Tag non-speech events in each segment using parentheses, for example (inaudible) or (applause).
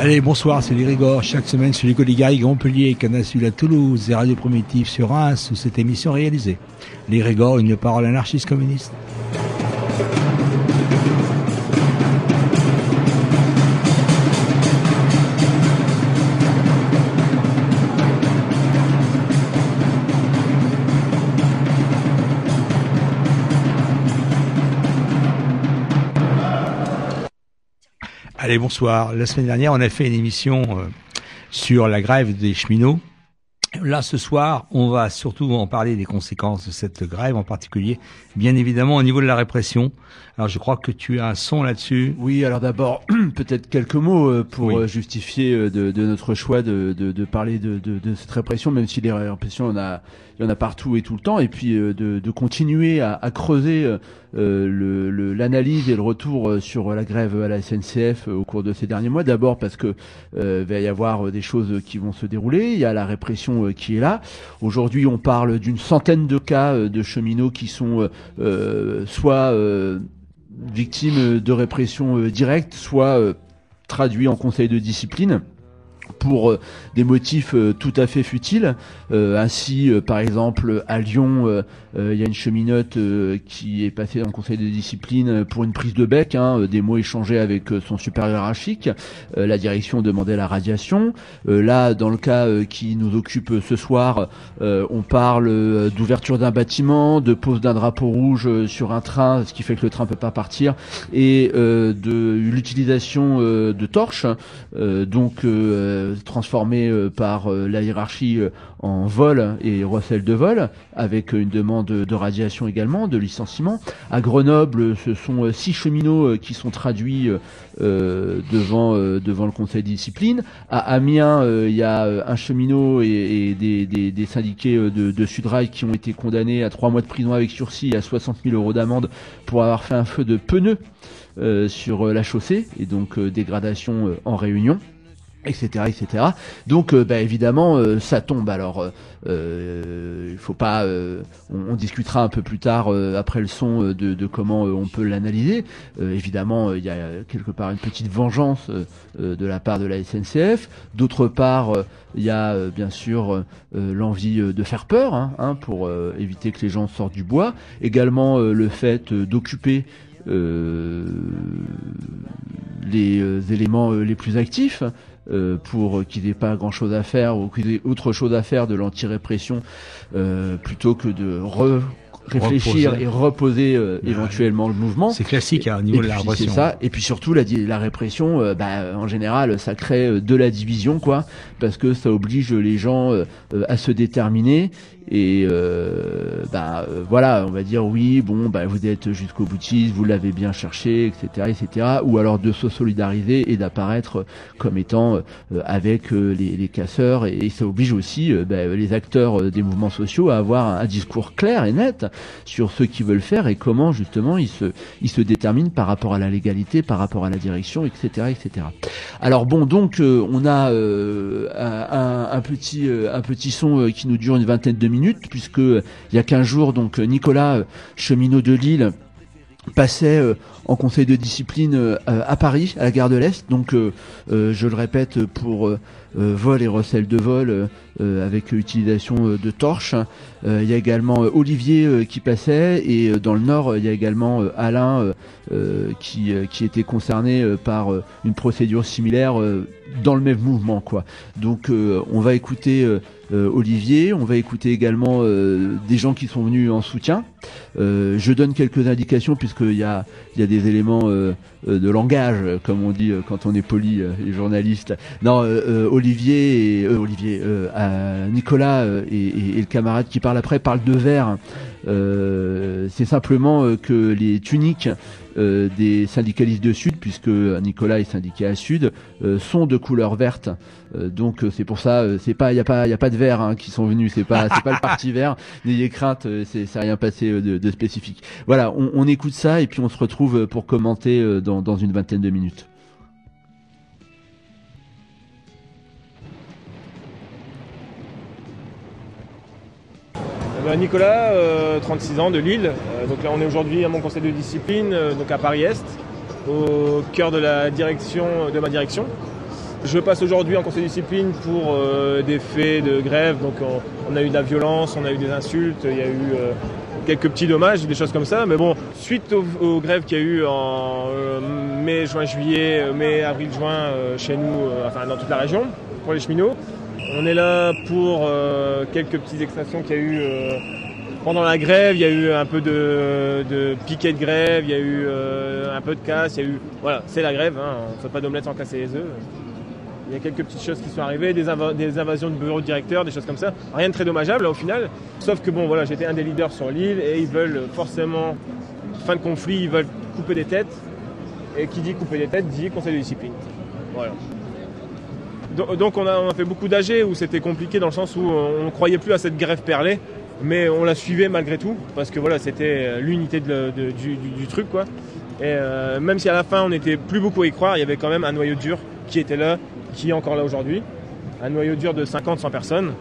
Allez, bonsoir, c'est les. Chaque semaine sur les Coligailles, Montpellier, Canal Sud à Toulouse et Radio Primitive sur Reims, où cette émission est réalisée. Les Rigor, une parole anarchiste communiste. Allez, bonsoir. La semaine dernière, on a fait une émission euh, sur la grève des cheminots. Là, ce soir, on va surtout en parler des conséquences de cette grève, en particulier, bien évidemment, au niveau de la répression. Alors, je crois que tu as un son là-dessus. Oui, alors d'abord, (clears throat) peut-être quelques mots euh, pour Oui. justifier euh, de, de notre choix de, de, de parler de, de, de cette répression, même si les répressions, il y en a, il y en a partout et tout le temps, et puis euh, de, de continuer à, à creuser euh, euh, le- le- l'analyse et le retour euh, sur la grève à la SNCF euh, au cours de ces derniers mois. D'abord parce que euh, va y avoir euh, des choses qui vont se dérouler. Il y a la répression qui est là. Aujourd'hui, on parle d'une centaine de cas de cheminots qui sont soit victimes de répression directe, soit traduits en conseil de discipline pour des motifs tout à fait futiles. Euh, ainsi, par exemple, à Lyon, il y a une cheminote euh, qui est passée en conseil de discipline pour une prise de bec, hein, euh, des mots échangés avec euh, son supérieur hiérarchique. Euh, la direction demandait la radiation. Euh, là, dans le cas euh, qui nous occupe euh, ce soir, euh, on parle euh, d'ouverture d'un bâtiment, de pose d'un drapeau rouge euh, sur un train, ce qui fait que le train peut pas partir, et euh, de l'utilisation euh, de torches, euh, donc euh, transformées euh, par euh, la hiérarchie euh, en vol et recel de vol, avec une demande de radiation également, de licenciement. À Grenoble, ce sont euh, six cheminots euh, qui sont traduits euh, euh, devant euh, devant le conseil de discipline. À Amiens, il y a un cheminot et, des, des, des syndiqués de, de Sudrail qui ont été condamnés à trois mois de prison avec sursis et à 60 000 euros d'amende pour avoir fait un feu de pneus sur la chaussée et donc dégradation en réunion etc etc donc euh, bah, évidemment euh, ça tombe. Alors euh, il faut pas on, discutera un peu plus tard après le son de, comment on peut l'analyser. Évidemment il y a quelque part une petite vengeance de la part de la SNCF d'autre part il y a bien sûr l'envie de faire peur hein, hein, pour éviter que les gens sortent du bois. Également le fait d'occuper les éléments les plus actifs euh, pour qu'ils n'aient pas grand chose à faire ou qu'ils aient autre chose à faire de l'anti-répression euh, plutôt que de re- réfléchir Reposer. et reposer euh, éventuellement le mouvement. C'est classique hein, au Et niveau de la puis, répression. C'est ça. Et puis surtout la, la répression, euh, bah, en général, ça crée euh, de la division, quoi, parce que ça oblige les gens euh, euh, à se déterminer. Et euh, bah, euh, voilà, on va dire oui, bon, bah, vous êtes jusqu'au boutiste, vous l'avez bien cherché, etc., etc. Ou alors de se solidariser et d'apparaître comme étant euh, avec euh, les, les casseurs. Et, ça oblige aussi euh, bah, les acteurs euh, des mouvements sociaux à avoir un, discours clair et net sur ce qu'ils veulent faire et comment justement ils se ils se déterminent par rapport à la légalité, par rapport à la direction, etc., etc. Alors bon, donc on a un, un- petit un petit son qui nous dure une vingtaine de minutes puisque euh, il y a 15 jours donc euh, Nicolas euh, cheminot de Lille passait en conseil de discipline à Paris, à la gare de l'Est. Donc, je le répète, pour vol et recel de vol avec utilisation de torches. il y a également Olivier qui passait et dans le Nord, il y a également Alain qui, qui était concerné par une procédure similaire dans le même mouvement. quoi. Donc, on va écouter euh, Olivier. On va écouter également euh, des gens qui sont venus en soutien. Euh, je donne quelques indications puisqu'il y a, y a des éléments de langage, comme on dit quand on est poli, les journalistes. Non, Olivier, et, Olivier, Nicolas et, le camarade qui parle après parlent de verre. c'est simplement que les tuniques des syndicalistes de Sud, puisque Nicolas est syndiqué à Sud, sont de couleur verte. donc c'est pour ça, c'est pas, il y a pas, il y a pas de verts hein, qui sont venus. C'est pas, c'est pas le parti vert. (laughs) N'ayez crainte, euh, c'est, c'est rien passé euh, de, de spécifique. Voilà, on, on, écoute ça et puis on se retrouve pour commenter euh, dans, dans une vingtaine de minutes. Nicolas, 36 ans de Lille. donc là, on est aujourd'hui à mon conseil de discipline, donc à Paris Est, au cœur de la direction de ma direction. Je passe aujourd'hui en conseil de discipline pour euh, des faits de grève. Donc on, a eu de la violence, on a eu des insultes, il y a eu euh, quelques petits dommages, des choses comme ça. Mais bon, suite aux, grèves qu'il y a eu en euh, mai, juin, juillet, mai, avril, juin chez nous, enfin dans toute la région, pour les cheminots, on est là pour quelques petites extractions qu'il y a eu pendant la grève, il y a eu un peu de, piquet de grève, il y a eu un peu de casse, il y a eu. Voilà, c'est la grève, hein, on ne fait pas d'omelette sans casser les œufs. Il y a quelques petites choses qui sont arrivées, des, invasions de bureaux de directeurs, des choses comme ça. Rien de très dommageable au final. Sauf que bon, voilà, j'étais un des leaders sur l'île et ils veulent forcément, fin de conflit, ils veulent couper des têtes. Et qui dit couper des têtes dit conseil de discipline. Voilà. Donc on a, fait beaucoup d'AG où c'était compliqué dans le sens où on ne croyait plus à cette grève perlée, mais on la suivait malgré tout parce que voilà c'était l'unité du, truc quoi. Et euh, même si à la fin on n'était plus beaucoup à y croire, il y avait quand même un noyau dur qui était là qui est encore là aujourd'hui. Un noyau dur de 50-100 personnes.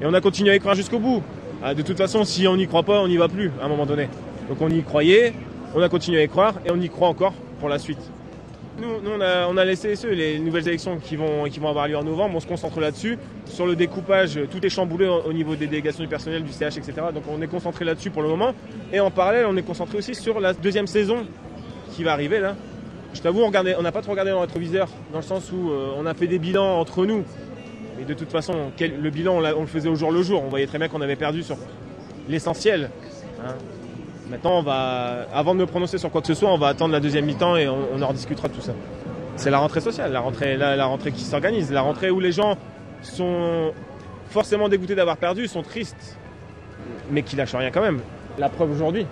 Et on a continué à y croire jusqu'au bout. Ah, de toute façon, si on n'y croit pas, on n'y va plus à un moment donné. Donc on y croyait, on a continué à y croire et on y croit encore pour la suite. Nous, on, a, on, a, laissé les nouvelles élections qui vont, avoir lieu en novembre, on se concentre là-dessus. Sur le découpage, tout est chamboulé au niveau des délégations du personnel, du CH, etc. Donc on est concentré là-dessus pour le moment. Et en parallèle, on est concentré aussi sur la deuxième saison qui va arriver là, je t'avoue, on n'a pas trop regardé dans le rétroviseur, dans le sens où euh, on a fait des bilans entre nous. Mais de toute façon, le bilan, on, le faisait au jour le jour. On voyait très bien qu'on avait perdu sur l'essentiel. Hein. Maintenant, on va, avant de me prononcer sur quoi que ce soit, on va attendre la deuxième mi-temps et on, en rediscutera de tout ça. C'est la rentrée sociale, la rentrée, la, rentrée qui s'organise, la rentrée où les gens sont forcément dégoûtés d'avoir perdu, sont tristes, mais qui lâchent rien quand même. La preuve aujourd'hui.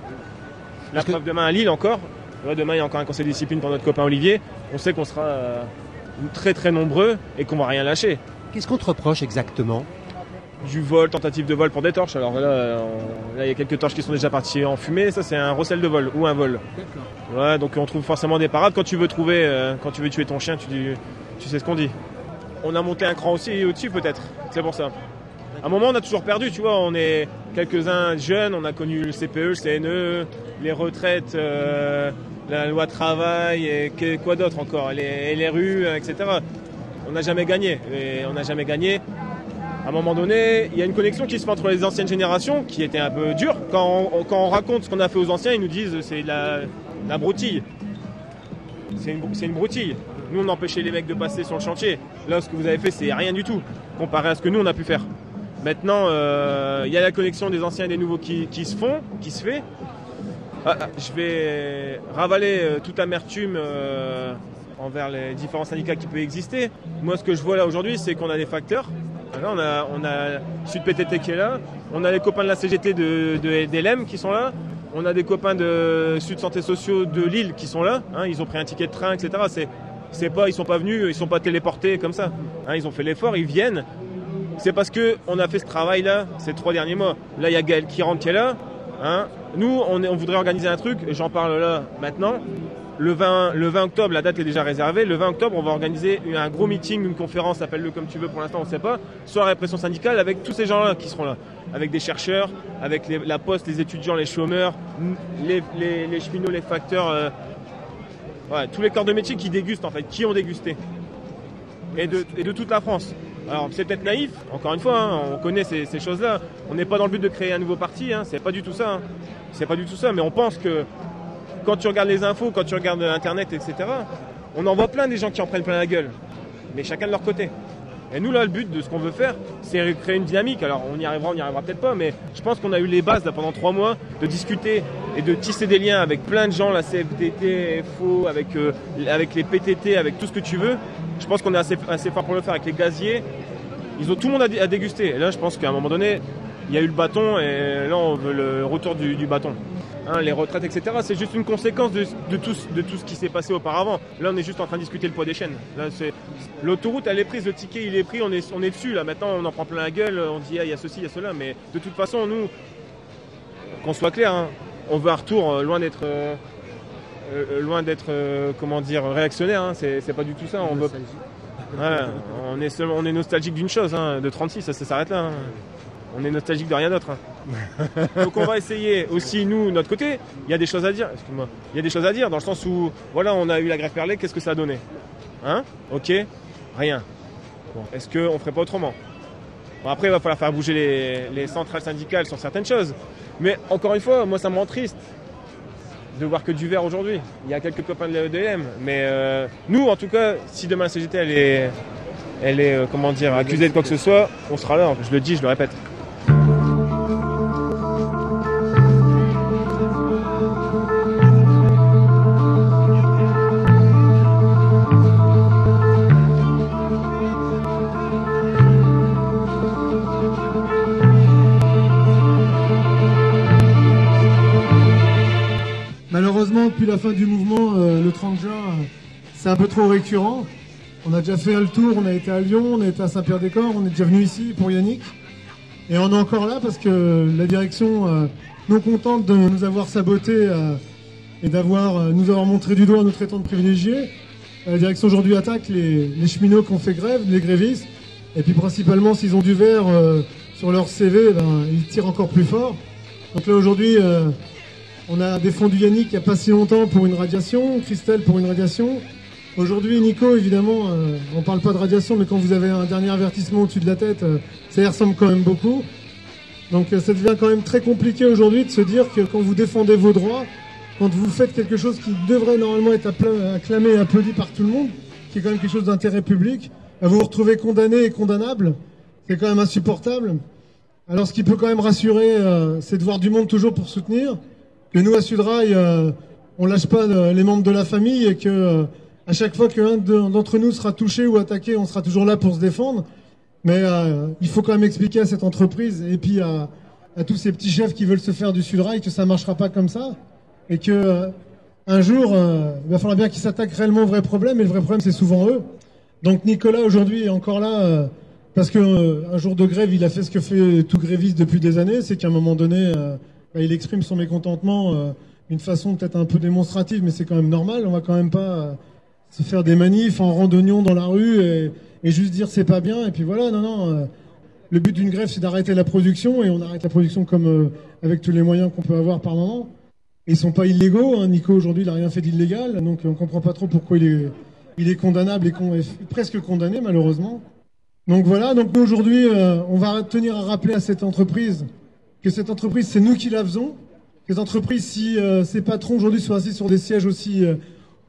La preuve demain à Lille encore, demain, il y a encore un conseil de discipline pour notre copain Olivier. On sait qu'on sera euh, très très nombreux et qu'on va rien lâcher. Qu'est-ce qu'on te reproche exactement? Du vol, tentative de vol pour des torches. Alors là, il y a quelques torches qui sont déjà parties en fumée. Ça, c'est un recel de vol ou un vol. Ouais, donc on trouve forcément des parades. Quand tu veux trouver, euh, quand tu veux tuer ton chien, tu, tu sais ce qu'on dit. On a monté un cran aussi au-dessus, peut-être. C'est pour ça. À un moment, on a toujours perdu, tu vois. On est quelques-uns jeunes, on a connu le CPE, le CNE, les retraites. Euh, la loi travail et quoi d'autre encore, les, les rues, etc. On n'a jamais gagné. Et on n'a jamais gagné. À un moment donné, il y a une connexion qui se fait entre les anciennes générations, qui était un peu dure. Quand on, raconte ce qu'on a fait aux anciens, ils nous disent c'est la, la broutille. C'est une, broutille. Nous, on empêchait les mecs de passer sur le chantier. Là, ce que vous avez fait, c'est rien du tout, comparé à ce que nous, on a pu faire. Maintenant, euh, il y a la connexion des anciens et des nouveaux qui, qui se font, qui se fait. Ah, ah, je vais ravaler euh, toute amertume euh, envers les différents syndicats qui peuvent exister. Moi, ce que je vois là aujourd'hui, c'est qu'on a des facteurs. Là, on a, on Sud PTT qui est là, on a les copains de la CGT de, qui sont là, on a des copains de Sud Santé Sociaux de Lille qui sont là. Hein, ils ont pris un ticket de train, etc. C'est, c'est pas, ils sont pas venus, ils sont pas téléportés comme ça. Hein, ils ont fait l'effort, ils viennent. C'est parce que on a fait ce travail-là ces trois derniers mois. Là, il y a Gaël qui rentre qui est là. Hein. Nous, on, voudrait organiser un truc, j'en parle là maintenant. Le 20, le 20 octobre, la date est déjà réservée. Le 20 octobre, on va organiser un gros meeting, une conférence, appelle-le comme tu veux pour l'instant, on ne sait pas, sur la répression syndicale avec tous ces gens-là qui seront là. Avec des chercheurs, avec la poste, les étudiants, les chômeurs, les, les, cheminots, les facteurs, euh, tous les corps de métier qui dégustent en fait, qui ont dégusté. Et de, et de toute la France. Alors c'est peut-être naïf, encore une fois, hein, on connaît ces, choses-là. On n'est pas dans le but de créer un nouveau parti, hein, c'est pas du tout ça. Hein. C'est pas du tout ça, mais on pense que quand tu regardes les infos, quand tu regardes Internet, etc., on en voit plein des gens qui en prennent plein la gueule. Mais chacun de leur côté. Et nous, là, le but de ce qu'on veut faire, c'est créer une dynamique. Alors, on y arrivera, on n'y arrivera peut-être pas, mais je pense qu'on a eu les bases là, pendant trois mois de discuter et de tisser des liens avec plein de gens, la CFDT, FO, avec, euh, avec les PTT, avec tout ce que tu veux. Je pense qu'on est assez, assez fort pour le faire avec les gaziers. Ils ont tout le monde à, déguster. Et là, je pense qu'à un moment donné, il y a eu le bâton et là, on veut le retour du bâton. Hein, les retraites, etc. C'est juste une conséquence de, tout, de tout ce qui s'est passé auparavant. Là, on est juste en train de discuter le poids des chaînes. l'autoroute, elle est prise, le ticket, il est pris, on est, on est dessus. Là, maintenant, on en prend plein la gueule, on dit, ah, il y a ceci, il y a cela. Mais de toute façon, nous, qu'on soit clair, hein, on veut un retour euh, loin d'être. Euh, euh, loin d'être, comment dire, réactionnaire. Hein. C'est, pas du tout ça. On, veut... on, est on est nostalgique d'une chose, de 36, ça, ça s'arrête là on est nostalgique de rien d'autre. Hein. Donc on va essayer aussi, nous, notre côté, il y a des choses à dire, excuse-moi, il y a des choses à dire dans le sens où, voilà, on a eu la grève perlée, qu'est-ce que ça a donné? Hein? Ok? Rien. Bon, est-ce qu'on ferait pas autrement? Bon, Après, il va falloir faire bouger les, centrales syndicales sur certaines choses. Mais encore une fois, moi, ça me rend triste de voir que du vert aujourd'hui. Il y a quelques copains de l'EDM, mais euh, nous, en tout cas, si demain la CGT, elle est, elle est, euh, comment dire, accusée de quoi que ce soit, on sera là. Je le dis, je le répète. Un peu trop récurrent. On a déjà fait le tour, on a été à Lyon, on a été à Saint-Pierre-des-Corps, on est déjà venu ici pour Yannick. Et on est encore là parce que la direction, euh, non contente de nous avoir saboté euh, et d'avoir nous avoir montré du doigt en nous de privilégiés, la direction aujourd'hui attaque les, cheminots qui ont fait grève, les grévistes. Et puis principalement, s'ils ont du verre sur leur CV, ben, ils tirent encore plus fort. Donc là aujourd'hui, on a défendu Yannick il n'y a pas si longtemps pour une radiation, Christelle pour une radiation. Aujourd'hui, Nico, évidemment, euh, on parle pas de radiation, mais quand vous avez un dernier avertissement au-dessus de la tête, euh, ça y ressemble quand même beaucoup. Donc euh, ça devient quand même très compliqué aujourd'hui de se dire que quand vous défendez vos droits, quand vous faites quelque chose qui devrait normalement être acclamé et applaudi par tout le monde, qui est quand même quelque chose d'intérêt public, vous vous retrouvez condamné et condamnable, c'est quand même insupportable. Alors ce qui peut quand même rassurer, c'est de voir du monde toujours pour soutenir que nous à Sudrail, euh, on lâche pas euh, les membres de la famille et que euh, à chaque fois qu'un d'entre nous sera touché ou attaqué, on sera toujours là pour se défendre. Mais il faut quand même expliquer à cette entreprise et puis à, tous ces petits chefs qui veulent se faire du Sudrail que ça marchera pas comme ça et que un jour, il va falloir bien qu'ils s'attaquent réellement au vrai problème et le vrai problème c'est souvent eux. Donc Nicolas aujourd'hui est encore là parce que un jour de grève, il a fait ce que fait tout gréviste depuis des années, c'est qu'à un moment donné bah, il exprime son mécontentement euh, d'une façon peut-être un peu démonstrative, mais c'est quand même normal. On va quand même pas euh, se faire des manifs en randonnion dans la rue et, juste dire c'est pas bien. Et puis voilà, non, non. Euh, le but d'une grève, c'est d'arrêter la production et on arrête la production comme avec tous les moyens qu'on peut avoir par moment. Ils sont pas illégaux. Hein. Nico aujourd'hui, il a rien fait d'illégal, donc on comprend pas trop pourquoi il est, il est condamnable et presque condamné malheureusement. Donc voilà. Donc aujourd'hui, on va tenir à rappeler à cette entreprise que cette entreprise, c'est nous qui la faisons. Que cette entreprise, si euh, ses patrons aujourd'hui sont assis sur des sièges aussi, euh,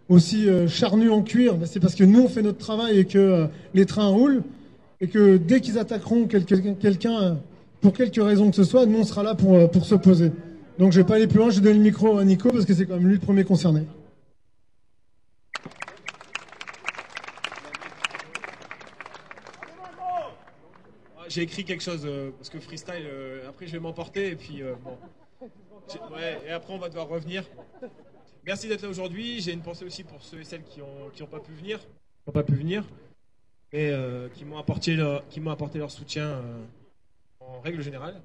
aussi euh, charnus en cuir, ben, c'est parce que nous, on fait notre travail et que les trains roulent. Et que dès qu'ils attaqueront quelqu'un, pour quelque raison que ce soit, nous, on sera là pour, pour s'opposer. Donc je vais pas aller plus loin, je donne le micro à Nico parce que c'est quand même lui le premier concerné. j'ai écrit quelque chose euh, parce que freestyle, euh, après je vais m'emporter et puis euh, bon. et après on va devoir revenir. Merci d'être là aujourd'hui. J'ai une pensée aussi pour ceux et celles qui n'ont ont pas pu venir, qui pas pu venir, et qui m'ont apporté leur, qui m'ont apporté leur soutien en règle générale.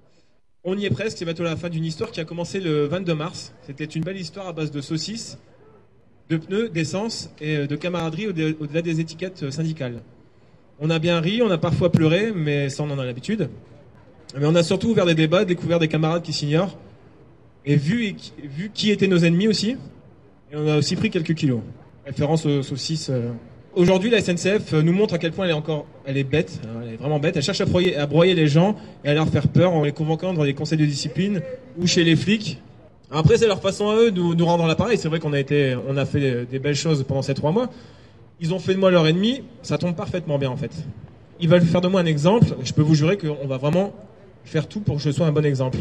On y est presque. C'est bientôt la fin d'une histoire qui a commencé le 22 mars. C'était une belle histoire à base de saucisses de pneus, d'essence et de camaraderie au-delà des étiquettes syndicales. On a bien ri, on a parfois pleuré, mais ça on en a l'habitude. Mais on a surtout ouvert des débats, découvert des camarades qui s'ignorent, et vu, vu qui étaient nos ennemis aussi. Et on a aussi pris quelques kilos. Référence aux saucisses. euh. Aujourd'hui, la SNCF nous montre à quel point elle est encore, elle est bête, hein, elle est vraiment bête. Elle cherche à broyer, à broyer les gens et à leur faire peur en les convoquant dans les conseils de discipline ou chez les flics. Après, c'est leur façon à eux de nous, rendre l'appareil. C'est vrai qu'on a été, on a fait des belles choses pendant ces trois mois. Ils ont fait de moi leur ennemi. Ça tombe parfaitement bien en fait. Ils veulent faire de moi un exemple. Je peux vous jurer qu'on va vraiment faire tout pour que je sois un bon exemple.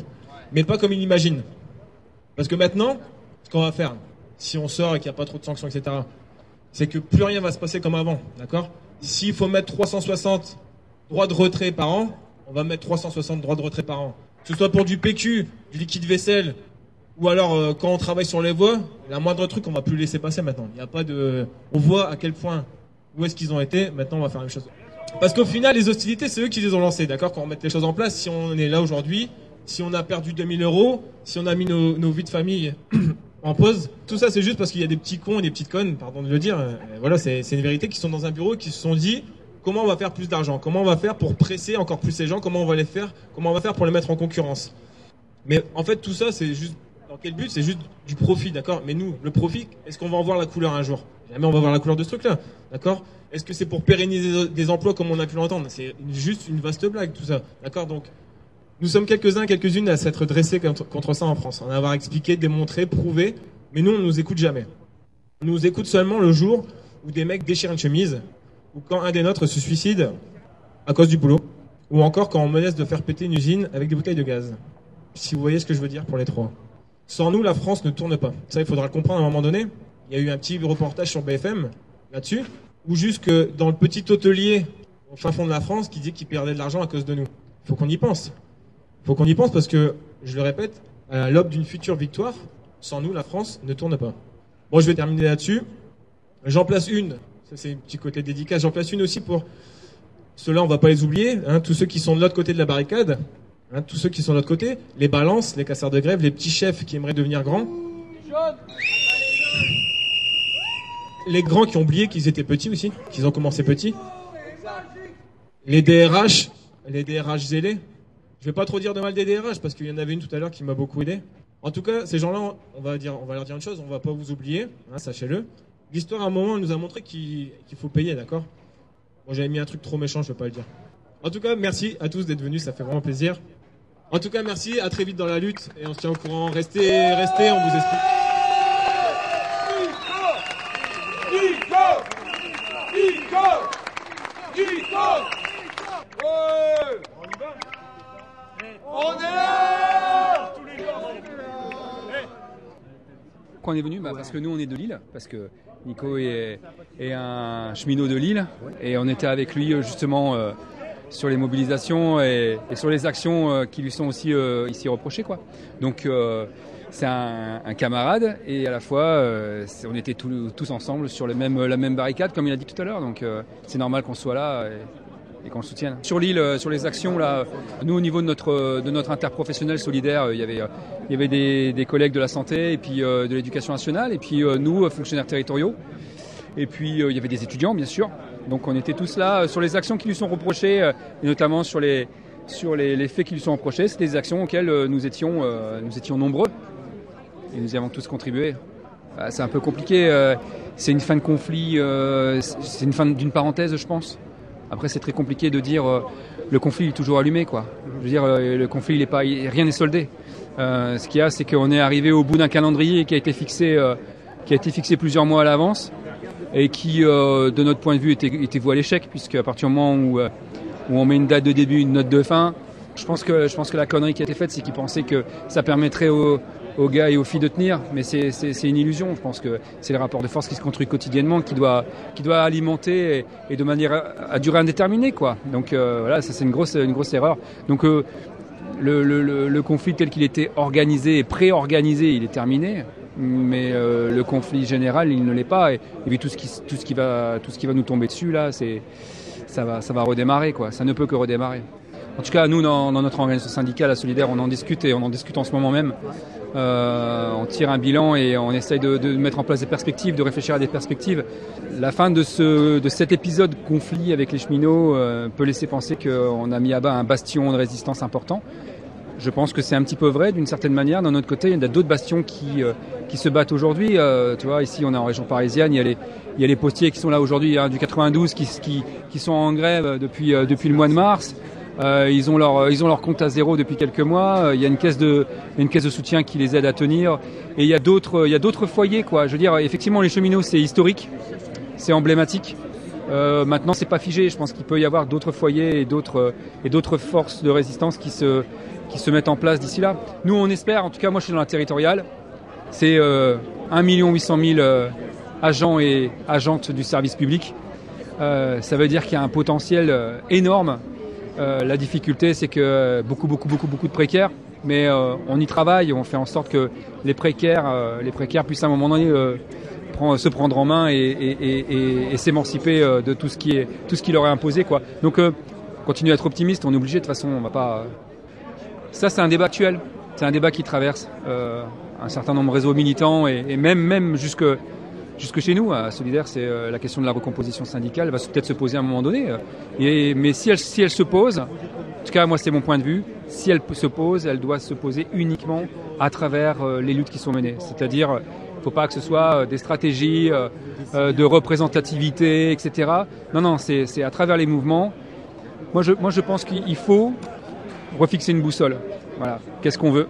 Mais pas comme ils l'imaginent. Parce que maintenant, ce qu'on va faire, si on sort et qu'il n'y a pas trop de sanctions, etc., c'est que plus rien va se passer comme avant, d'accord? S'il faut mettre 360 droits de retrait par an, on va mettre 360 droits de retrait par an. Que ce soit pour du PQ, du liquide vaisselle, ou alors euh, quand on travaille sur les voies, la moindre truc on va plus laisser passer maintenant. Il n'y a pas de, on voit à quel point où est-ce qu'ils ont été. Maintenant on va faire la même chose. Parce qu'au final les hostilités c'est eux qui les ont lancées, d'accord? Quand on met les choses en place, si on est là aujourd'hui, si on a perdu 2000 euros, si on a mis nos, nos vies de famille (clears throat) en pause. Tout ça, c'est juste parce qu'il y a des petits cons et des petites connes, pardon de le dire. euh, voilà, c'est une vérité qui sont dans un bureau et qui se sont dit comment on va faire plus d'argent, comment on va faire pour presser encore plus ces gens, comment on va les faire, comment on va faire pour les mettre en concurrence? Mais en fait, tout ça, c'est juste dans quel but? C'est juste du profit, d'accord? Mais nous, le profit, est-ce qu'on va en voir la couleur un jour? Jamais on va voir la couleur de ce truc-là, d'accord? Est-ce que c'est pour pérenniser des emplois comme on a pu l'entendre? C'est juste une vaste blague, tout ça, d'accord? Donc nous sommes quelques-uns, quelques-unes à s'être dressés contre, ça en France, en avoir expliqué, démontré, prouvé, mais nous, on nous écoute jamais. On nous écoute seulement le jour où des mecs déchirent une chemise, ou quand un des nôtres se suicide à cause du boulot, ou encore quand on menace de faire péter une usine avec des bouteilles de gaz. Si vous voyez ce que je veux dire pour les trois. Sans nous, la France ne tourne pas. Ça, il faudra le comprendre à un moment donné. Il y a eu un petit reportage sur BFM là-dessus, ou juste que dans le petit hôtelier au fin fond de la France qui dit qu'il perdait de l'argent à cause de nous. Il faut qu'on y pense faut qu'on y pense parce que, je le répète, à l'aube d'une future victoire, sans nous, la France ne tourne pas. Bon, je vais terminer là-dessus. J'en place une, ça c'est un petit côté dédicace, j'en place une aussi pour ceux-là, on va pas les oublier, hein, tous ceux qui sont de l'autre côté de la barricade, hein, tous ceux qui sont de l'autre côté, les balances, les casseurs de grève, les petits chefs qui aimeraient devenir grands, les grands qui ont oublié qu'ils étaient petits aussi, qu'ils ont commencé petits, les DRH, les DRH zélés, je vais pas trop dire de mal des DRH parce qu'il y en avait une tout à l'heure qui m'a beaucoup aidé. En tout cas, ces gens-là, on va leur dire une chose, on va pas vous oublier, hein, sachez-le. L'histoire à un moment nous a montré qu'il faut payer, d'accord? Bon, j'avais mis un truc trop méchant, je vais pas le dire. En tout cas, merci à tous d'être venus, ça fait vraiment plaisir. En tout cas, merci, à très vite dans la lutte et on se tient au courant. Restez, restez, on vous explique. On est là Pourquoi on est venu bah, Parce que nous, on est de Lille, parce que Nico est, un cheminot de Lille, et on était avec lui euh, justement euh, sur les mobilisations et, sur les actions euh, qui lui sont aussi ici reprochées. Donc c'est un, camarade, et à la fois, on était tous, ensemble sur la même barricade, comme il a dit tout à l'heure, donc c'est normal qu'on soit là. Sur l'île, euh, sur les actions, là, nous au niveau de notre, euh, interprofessionnel solidaire, euh, il y avait, euh, des, collègues de la santé et puis euh, de l'éducation nationale, et puis euh, nous, euh, fonctionnaires territoriaux, et puis euh, il y avait des étudiants, bien sûr. Donc on était tous là euh, sur les actions qui lui sont reprochées, euh, et notamment sur les, faits qui lui sont reprochés. C'était des actions auxquelles euh, nous étions, euh, nombreux, et nous y avons tous contribué. Ah, C'est un peu compliqué. euh, C'est une fin de conflit, euh, c'est une fin d'une parenthèse, je pense. Après, c'est très compliqué de dire euh, le conflit est toujours allumé, quoi. Je veux dire, euh, le conflit, il pas, rien n'est soldé. Euh, ce qu'il y a, c'est qu'on est arrivé au bout d'un calendrier qui a été fixé, qui a été fixé plusieurs mois à l'avance et qui, de notre point de vue, était, était voué à l'échec, puisque à partir du moment où, où on met une date de début, une note de fin, je pense que, je pense que la connerie qui a été faite, c'est qu'ils pensaient que ça permettrait aux, aux gars et aux filles de tenir, mais c'est une illusion. Je pense que c'est le rapport de force qui se construit quotidiennement qui doit, qui doit alimenter et, de manière à, à durée indéterminée. Donc euh, voilà, ça c'est une grosse, une grosse erreur. Donc euh, le, conflit tel qu'il était organisé et pré-organisé, il est terminé. Mais euh, le conflit général, il ne l'est pas. Et, et puis tout ce qui, tout ce qui va, tout ce qui va nous tomber dessus là, ça va, ça va redémarrer. Ça ne peut que redémarrer. En tout cas, nous, dans, notre organisation syndicale, la Solidaire, on en discute et on en discute en ce moment même. Euh, on tire un bilan et on essaye de, de, mettre en place des perspectives, de réfléchir à des perspectives. La fin de, ce, de cet épisode conflit avec les cheminots euh, peut laisser penser qu'on a mis à bas un bastion de résistance important. Je pense que c'est un petit peu vrai d'une certaine manière. D'un autre côté, il y a d'autres bastions qui, euh, qui se battent aujourd'hui. Euh, tu vois, ici, on est en région parisienne. Il y a les, il y a les postiers qui sont là aujourd'hui hein, du 92 qui, qui, qui, sont en grève depuis, euh, depuis le mois de mars. Euh, ils, ont leur, ils ont leur compte à zéro depuis quelques mois. Il y a une caisse de, une caisse de soutien qui les aide à tenir. Et il y a d'autres, foyers, quoi. Je veux dire, effectivement, les cheminots, c'est historique, c'est emblématique. Euh, maintenant, c'est pas figé. Je pense qu'il peut y avoir d'autres foyers et d'autres forces de résistance qui se qui se mettent en place d'ici là. Nous, on espère. En tout cas, moi, je suis dans la territoriale. C'est euh, 1 800 000 euh, agents et agentes du service public. Euh, ça veut dire qu'il y a un potentiel euh, énorme. Euh, la difficulté, c'est que beaucoup, beaucoup, beaucoup, beaucoup de précaires. Mais euh, on y travaille. On fait en sorte que les précaires, précaires puissent à un moment donné se prendre en main et, s'émanciper de tout ce qui leur est imposé quoi. Donc euh, continuer à être optimiste, on est obligé de toute façon, on va pas ça c'est un débat actuel, c'est un débat qui traverse euh, un certain nombre de réseaux militants et, même même jusque jusque chez nous à Solidaire, c'est euh, la question de la recomposition syndicale va peut-être se poser à un moment donné. Et, mais si elle si elle se pose, en tout cas moi c'est mon point de vue, si elle se pose, elle doit se poser uniquement à travers euh, les luttes qui sont menées, c'est-à-dire il ne faut pas que ce soit des stratégies euh, de représentativité, etc. Non, non, c'est à travers les mouvements. Moi, je, moi, je pense qu'il faut refixer une boussole. Voilà. Qu'est-ce qu'on veut?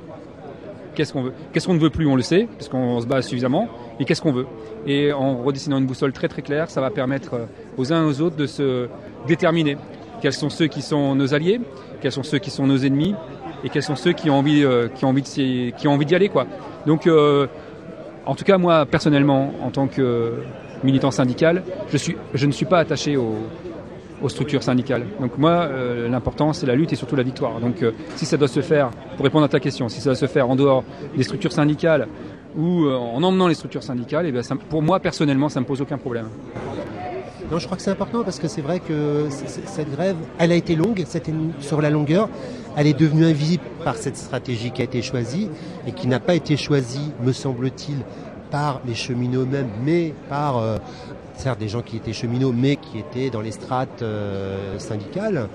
Qu'est-ce qu'on veut? Qu'est-ce qu'on ne veut plus? On le sait, parce qu'on se bat suffisamment. Et qu'est-ce qu'on veut? Et en redessinant une boussole très très claire, ça va permettre aux uns et aux autres de se déterminer. Quels sont ceux qui sont nos alliés Quels sont ceux qui sont nos ennemis Et quels sont ceux qui ont envie, euh, qui ont envie, de, qui ont envie d'y aller, quoi. Donc euh, en tout cas, moi, personnellement, en tant que militant syndical, je, suis, je ne suis pas attaché aux, structures syndicales. Donc moi, euh, l'important, c'est la lutte et surtout la victoire. Donc euh, si ça doit se faire, pour répondre à ta question, si ça doit se faire en dehors des structures syndicales ou euh, en emmenant les structures syndicales, ça, pour moi, personnellement, ça ne me pose aucun problème. Non, je crois que c'est important parce que c'est vrai que cette grève, elle a été longue, sur la longueur, elle est devenue invisible par cette stratégie qui a été choisie et qui n'a pas été choisie, me semble-t-il, par les cheminots eux-mêmes, mais par euh, certes des gens qui étaient cheminots, mais qui étaient dans les strates euh, syndicales.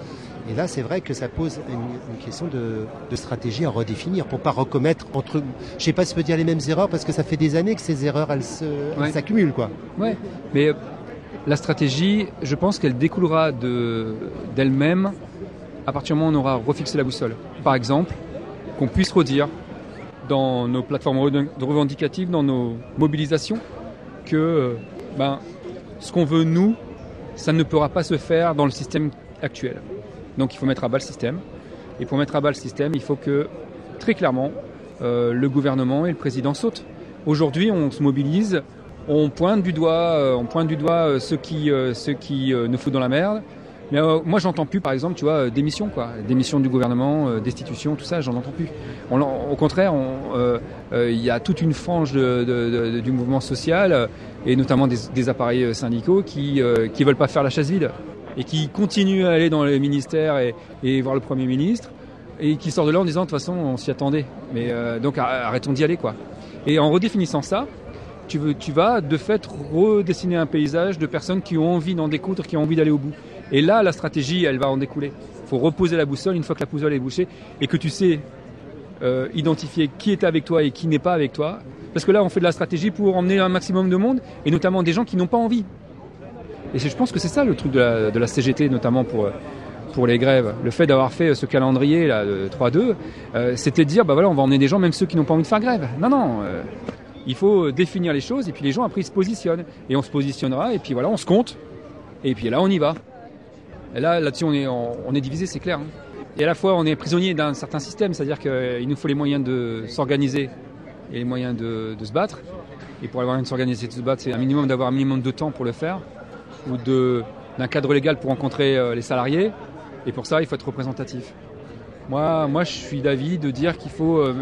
Et là, c'est vrai que ça pose une, une question de, de, stratégie à redéfinir pour pas recommettre entre. Je sais pas si je peux dire les mêmes erreurs parce que ça fait des années que ces erreurs elles s'accumulent ouais. quoi. Ouais, mais la stratégie, je pense qu'elle découlera d'elle-même de, à partir du moment où on aura refixé la boussole. Par exemple, qu'on puisse redire dans nos plateformes revendicatives, dans nos mobilisations, que ben, ce qu'on veut nous, ça ne pourra pas se faire dans le système actuel. Donc il faut mettre à bas le système. Et pour mettre à bas le système, il faut que, très clairement, euh, le gouvernement et le président sautent. Aujourd'hui, on se mobilise on pointe du doigt, euh, euh, ceux qui, nous foutent dans la merde. Mais moi, j'entends plus, par exemple, tu vois, démission, quoi, démission du gouvernement, destitution, tout ça, j'en entends plus. Au contraire, il y a toute une frange du mouvement social et notamment des, des appareils syndicaux qui qui veulent pas faire la chasse vide et qui continuent à aller dans les ministères et, voir le premier ministre et qui sortent de là en disant de toute façon on s'y attendait. Mais donc arrêtons d'y aller, quoi. Et en redéfinissant ça, tu vas de fait redessiner un paysage de personnes qui ont envie d'en découdre, qui ont envie d'aller au bout. Et là, la stratégie, elle va en découler. Il faut reposer la boussole une fois que la boussole est bouchée et que tu sais euh, identifier qui est avec toi et qui n'est pas avec toi. Parce que là, on fait de la stratégie pour emmener un maximum de monde et notamment des gens qui n'ont pas envie. Et je pense que c'est ça le truc de la, CGT, notamment pour, pour les grèves. Le fait d'avoir fait ce calendrier là de 3-2, euh, c'était de dire bah voilà, on va emmener des gens, même ceux qui n'ont pas envie de faire grève. Non, non. Euh, il faut définir les choses et puis les gens après ils se positionnent et on se positionnera et puis voilà on se compte et puis là on y va. Et là là-dessus on est on, est divisé c'est clair. Hein. Et à la fois on est prisonnier d'un certain système, c'est-à-dire qu'il nous faut les moyens de s'organiser et les moyens de, se battre. Et pour avoir une s'organiser de se battre, c'est un minimum d'avoir un minimum de temps pour le faire ou d'un cadre légal pour rencontrer les salariés. Et pour ça il faut être représentatif. Moi, moi, je suis d'avis de dire qu'il faut, euh,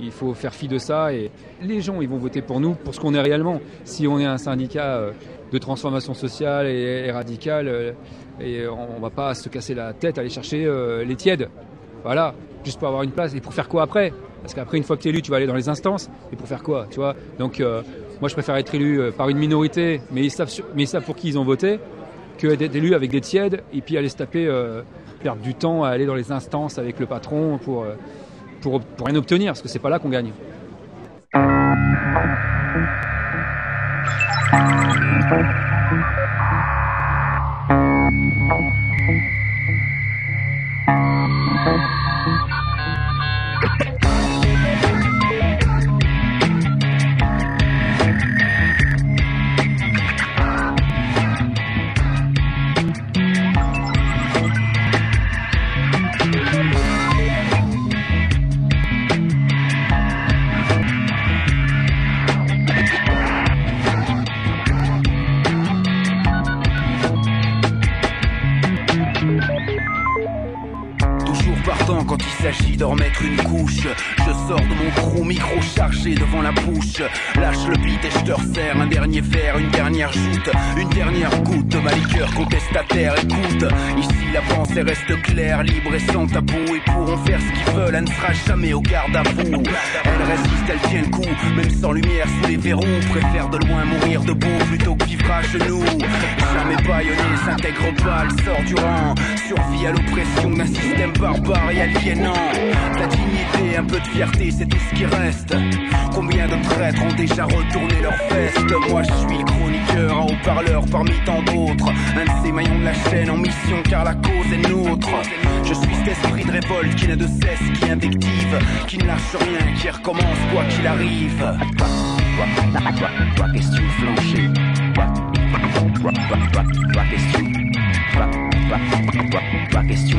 il faut faire fi de ça et les gens, ils vont voter pour nous pour ce qu'on est réellement. Si on est un syndicat euh, de transformation sociale et, radicale, euh, et on, on va pas se casser la tête aller chercher euh, les tièdes. Voilà, juste pour avoir une place et pour faire quoi après? Parce qu'après, une fois que tu es élu, tu vas aller dans les instances et pour faire quoi Tu vois? Donc, euh, moi, je préfère être élu euh, par une minorité, mais ils savent, pour qui ils ont voté, que d'être élu avec des tièdes et puis aller se taper, euh, perdre du temps à aller dans les instances avec le patron pour, euh, pour, pour rien obtenir, parce que c'est pas là qu'on gagne. Couche. Sors de mon gros micro chargé devant la bouche. Lâche le beat et je te resserre un dernier verre, une dernière joute, une dernière goutte ma liqueur contestataire. Écoute, ici la pensée reste claire, libre et sans tabou. Ils pourront faire ce qu'ils veulent, elle ne sera jamais au garde à vous. Elle résiste, elle tient le coup, même sans lumière sous les verrous. Préfère de loin mourir debout plutôt que vivre à genoux. Jamais baïonné, s'intègre pas, elle sort du rang. Survie à l'oppression d'un système barbare et aliénant. La dignité, un peu de fierté, c'est tout ce qui reste. Combien de traîtres ont déjà retourné leur veste Moi je suis chroniqueur, un haut-parleur parmi tant d'autres. Un de ces maillons de la chaîne en mission car la cause est nôtre. Je suis cet esprit de révolte qui n'a de cesse, qui invective, qui ne lâche rien, qui recommence quoi qu'il arrive. Toi, question de flancher. Toi, question. Toi, question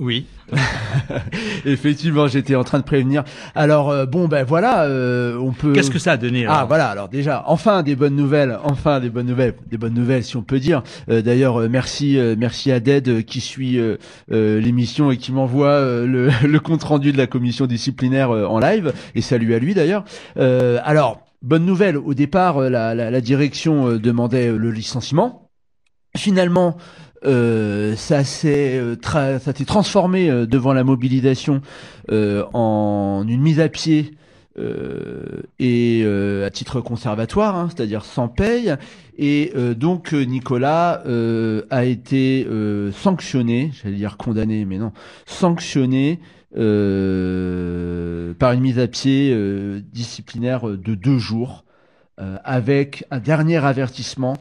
Oui. (laughs) Effectivement, j'étais en train de prévenir. Alors euh, bon, ben voilà, euh, on peut. Qu'est-ce que ça a donné Ah voilà, alors déjà, enfin des bonnes nouvelles, enfin des bonnes nouvelles, des bonnes nouvelles si on peut dire. Euh, D'ailleurs, euh, merci, merci à Ded qui suit l'émission et qui m'envoie le, (laughs) le compte rendu de la commission disciplinaire en live. Et salut à lui d'ailleurs. Alors, bonne nouvelle. Au départ, la, la, la direction demandait le licenciement. Finalement, euh, ça s'est euh, tra- transformé euh, devant la mobilisation euh, en une mise à pied euh, et euh, à titre conservatoire, hein, c'est-à-dire sans paye. Et euh, donc Nicolas a été sanctionné, j'allais dire condamné, mais non, sanctionné par une mise à pied disciplinaire de deux jours. Euh, avec un dernier avertissement,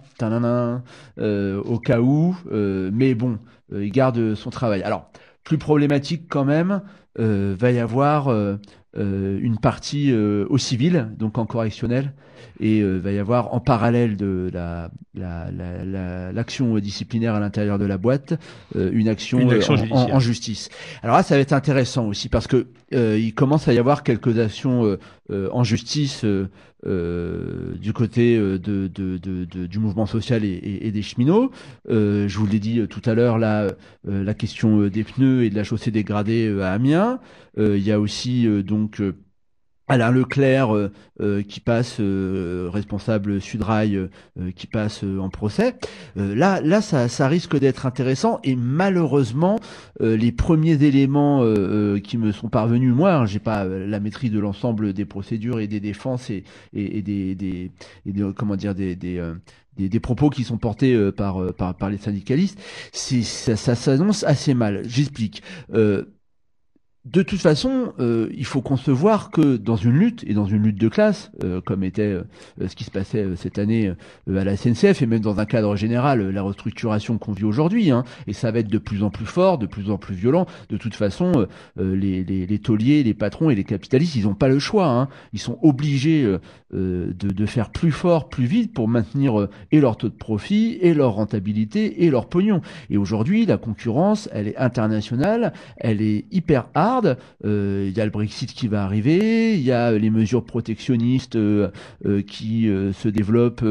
euh, au cas où, euh, mais bon, euh, il garde son travail. Alors, plus problématique quand même, euh, va y avoir euh, une partie euh, au civil, donc en correctionnel, et euh, va y avoir en parallèle de la la- la- la- l'action disciplinaire à l'intérieur de la boîte, euh, une action, Une action en- en, justice. Alors là, ça va être intéressant aussi parce que euh, il commence à y avoir quelques actions en justice euh, euh, du côté euh, de, du mouvement social et, des cheminots. Euh, je vous l'ai dit euh, tout à l'heure, là, euh, la question euh, des pneus et de la chaussée dégradée euh, à Amiens. Euh, Il y a aussi euh, donc euh, Alain Leclerc euh, euh, qui passe euh, responsable Sudrail euh, euh, qui passe en procès. Là, là, ça, ça risque d'être intéressant et malheureusement, les premiers éléments qui me sont parvenus, moi, hein, j'ai pas la maîtrise de l'ensemble des procédures et des défenses et, et, et des, des, comment dire des, des des, des propos qui sont portés par, par, par les syndicalistes, ça, ça s'annonce assez mal. J'explique. Euh, de toute façon, euh, il faut concevoir que dans une lutte et dans une lutte de classe, euh, comme était euh, ce qui se passait cette année à la SNCF et même dans un cadre général, la restructuration qu'on vit aujourd'hui, hein, et ça va être de plus en plus fort, de plus en plus violent. De toute façon, les, les, les tauliers, les patrons et les capitalistes, ils n'ont pas le choix. Hein. Ils sont obligés de, faire plus fort, plus vite pour maintenir et leur taux de profit, et leur rentabilité, et leur pognon. Et aujourd'hui, la concurrence, elle est internationale, elle est hyper hard. Euh, Il y a le Brexit qui va arriver, il y a les mesures protectionnistes euh, euh, qui se développent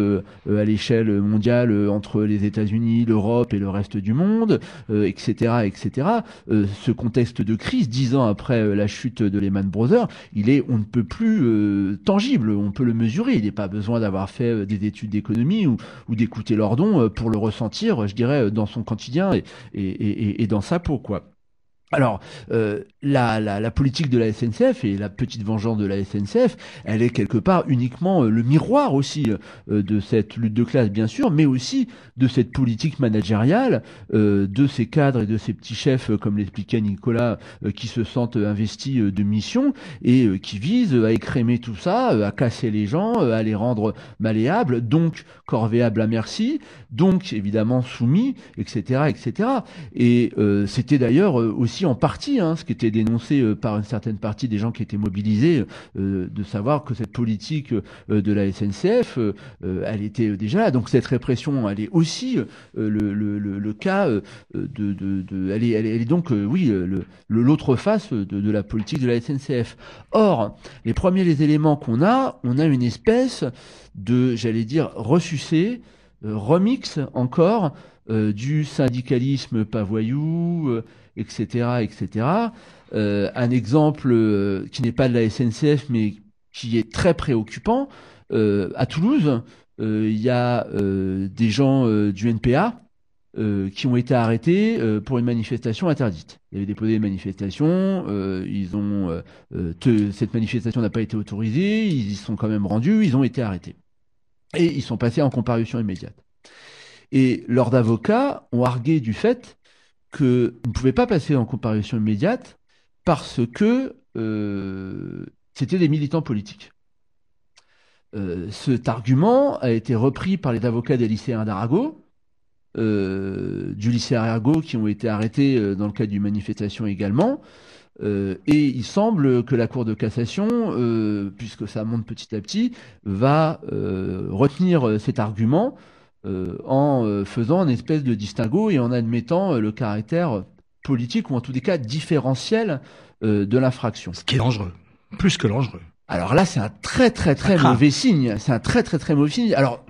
à l'échelle mondiale entre les États-Unis, l'Europe et le reste du monde, etc., etc. Ce contexte de crise, dix ans après la chute de Lehman Brothers, il est, on ne peut plus tangible, on peut le mesurer. Il n'est pas besoin d'avoir fait des études d'économie ou, ou d'écouter Lordon pour le ressentir, je dirais, dans son quotidien et, et, et, et dans sa peau, quoi. Alors, euh, la, politique de la SNCF et la petite vengeance de la SNCF, elle est quelque part uniquement euh, le miroir aussi euh, de cette lutte de classe, bien sûr, mais aussi de cette politique managériale, euh, de ces cadres et de ces petits chefs, euh, comme l'expliquait Nicolas, qui se sentent investis de mission et qui visent à écrémer tout ça, à casser les gens, à les rendre malléables, donc corvéables à merci, donc évidemment soumis, etc., etc. Et c'était d'ailleurs aussi en partie hein, ce qui était dénoncé euh, par une certaine partie des gens qui étaient mobilisés, euh, de savoir que cette politique euh, de la SNCF, euh, elle était déjà là. Donc cette répression, elle est aussi euh, le, le, le, le, cas euh, de, de, de, elle, est, elle, est, donc euh, oui l'autre face de, la politique de la SNCF. Or, les premiers les éléments qu'on a, on a une espèce de, j'allais dire, ressucé, euh, remix encore euh, du syndicalisme pas voyou, euh, etc., etc. Euh, un exemple euh, qui n'est pas de la SNCF, mais qui est très préoccupant. Euh, à Toulouse, il y a des gens du NPA qui ont été arrêtés pour une manifestation interdite. Ils avaient déposé une manifestation, ils ont te, cette manifestation n'a pas été autorisée, ils y sont quand même rendus, ils ont été arrêtés et ils sont passés en comparution immédiate. Et leurs avocats ont argué du fait qu'ils ne pouvaient pas passer en comparution immédiate parce que euh, c'était des militants politiques. Euh, cet argument a été repris par les avocats des lycéens d'Arago, euh, du lycée Arago qui ont été arrêtés dans le cadre d'une manifestation également. Et il semble que la Cour de cassation, puisque ça monte petit à petit, va retenir cet argument euh, en faisant un espèce de distinguo et en admettant le caractère politique ou en tous les cas différentiel de l'infraction. Ce qui est dangereux, plus que dangereux. Alors là, c'est un très très très mauvais signe. C'est un très très très mauvais signe. Alors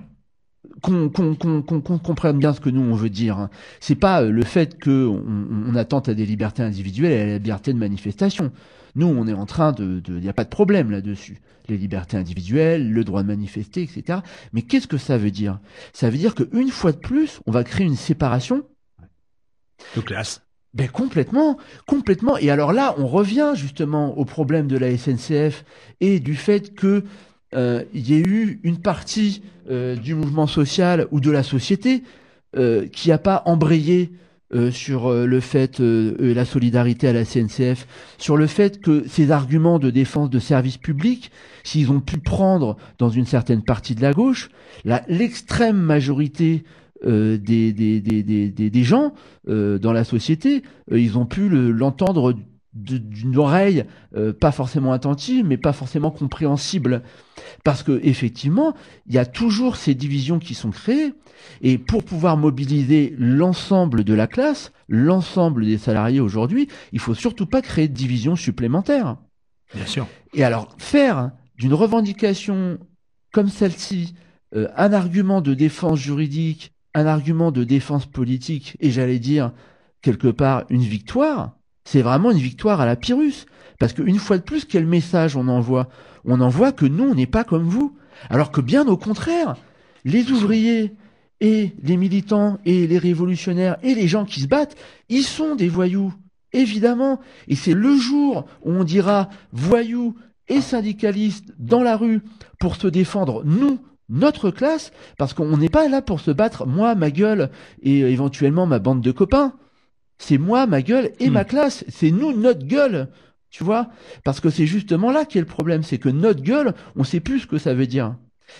qu'on comprenne bien ce que nous on veut dire. Hein. C'est pas le fait que on, on, attente à des libertés individuelles et à la liberté de manifestation. Nous, on est en train de, il n'y a pas de problème là-dessus. Les libertés individuelles, le droit de manifester, etc. Mais qu'est-ce que ça veut dire? Ça veut dire qu'une fois de plus, on va créer une séparation de classe. Ben complètement, complètement. Et alors là, on revient justement au problème de la SNCF et du fait que euh, il y ait eu une partie euh, du mouvement social ou de la société euh, qui n'a pas embrayé euh, sur euh, le fait euh, la solidarité à la CNCF, sur le fait que ces arguments de défense de services publics, s'ils ont pu prendre dans une certaine partie de la gauche, l'extrême majorité euh, des, des, des, des, gens euh, dans la société, euh, ils ont pu l'entendre d'une oreille euh, pas forcément attentive, mais pas forcément compréhensible, parce que effectivement, il y a toujours ces divisions qui sont créées, et pour pouvoir mobiliser l'ensemble de la classe, l'ensemble des salariés aujourd'hui, il faut surtout pas créer de divisions supplémentaires. Bien sûr. Et alors faire d'une revendication comme celle-ci euh, un argument de défense juridique, un argument de défense politique, et j'allais dire quelque part une victoire, c'est vraiment une victoire à la Pyrrhus. Parce qu'une fois de plus, quel message on envoie? On envoie que nous, on n'est pas comme vous. Alors que bien au contraire, les ouvriers et les militants et les révolutionnaires et les gens qui se battent, ils sont des voyous, évidemment. Et c'est le jour où on dira voyous et syndicalistes dans la rue pour se défendre, nous, notre classe, parce qu'on n'est pas là pour se battre, moi, ma gueule et éventuellement ma bande de copains. C'est moi, ma gueule et mmh. ma classe. C'est nous, notre gueule. Tu vois? Parce que c'est justement là qu'est le problème, c'est que notre gueule, on sait plus ce que ça veut dire.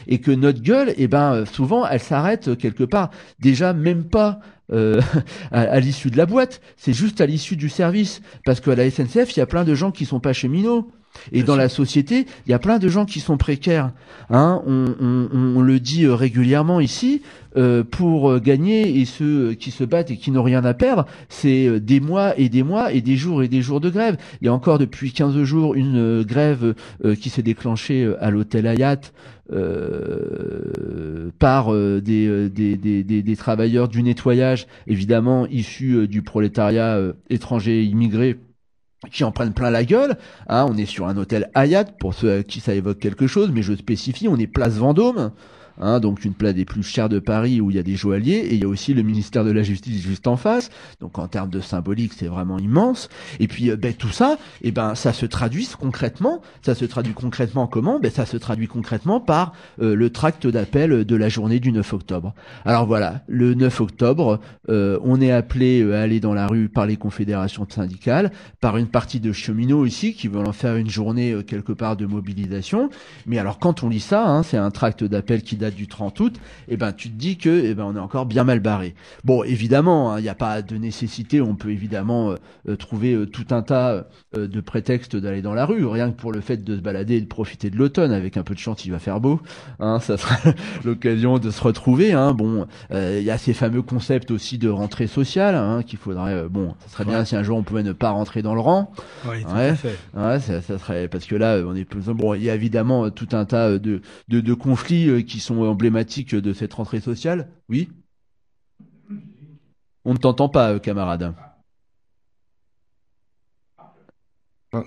Et que notre gueule, eh ben, souvent, elle s'arrête quelque part. Déjà, même pas euh, (laughs) à, à l'issue de la boîte, c'est juste à l'issue du service. Parce qu'à la SNCF, il y a plein de gens qui sont pas cheminots. Et dans la société, il y a plein de gens qui sont précaires. Hein, on, on- on le dit euh, régulièrement ici. euh, pour euh, gagner et ceux qui se battent et qui n'ont rien à perdre, c'est des mois et des mois et des jours et des jours de grève. Il y a encore depuis 15 jours une grève euh, qui s'est déclenchée à l'hôtel Hayat euh, par des, des, des, des, des travailleurs du nettoyage, évidemment issus du prolétariat étranger immigré qui en prennent plein la gueule. Hein, on est sur un hôtel Hayat, pour ceux à qui ça évoque quelque chose, mais je spécifie, on est place Vendôme. Hein, donc une place des plus chères de Paris où il y a des joailliers et il y a aussi le ministère de la Justice juste en face. Donc en termes de symbolique, c'est vraiment immense. Et puis euh, ben, tout ça, et ben ça se traduit concrètement. Ça se traduit concrètement comment? Ben ça se traduit concrètement par euh, le tract d'appel de la journée du 9 octobre. Alors voilà, le 9 octobre, euh, on est appelé à aller dans la rue par les confédérations syndicales, par une partie de cheminots ici qui veulent en faire une journée quelque part de mobilisation. Mais alors quand on lit ça, hein, c'est un tract d'appel qui date du 30 août, et ben tu te dis que eh ben on est encore bien mal barré. Bon, évidemment, hein, il n'y a pas de nécessité, on peut évidemment euh, euh, trouver euh, tout un tas euh, de prétextes d'aller dans la rue, rien que pour le fait de se balader et de profiter de l'automne avec un peu de chance, il va faire beau, hein, ça sera (laughs) l'occasion de se retrouver. Hein. Bon, il y a ces fameux concepts aussi de rentrée sociale hein, qu'il faudrait. bon, ça serait bien si un jour on pouvait ne pas rentrer dans le rang. Oui, tout Ouais. à fait. Ouais, ça, ça serait parce que là, on est plus bon. Il y a évidemment tout un tas de de, de conflits qui sont emblématiques de cette rentrée sociale? Oui? On ne t'entend pas, euh, camarade.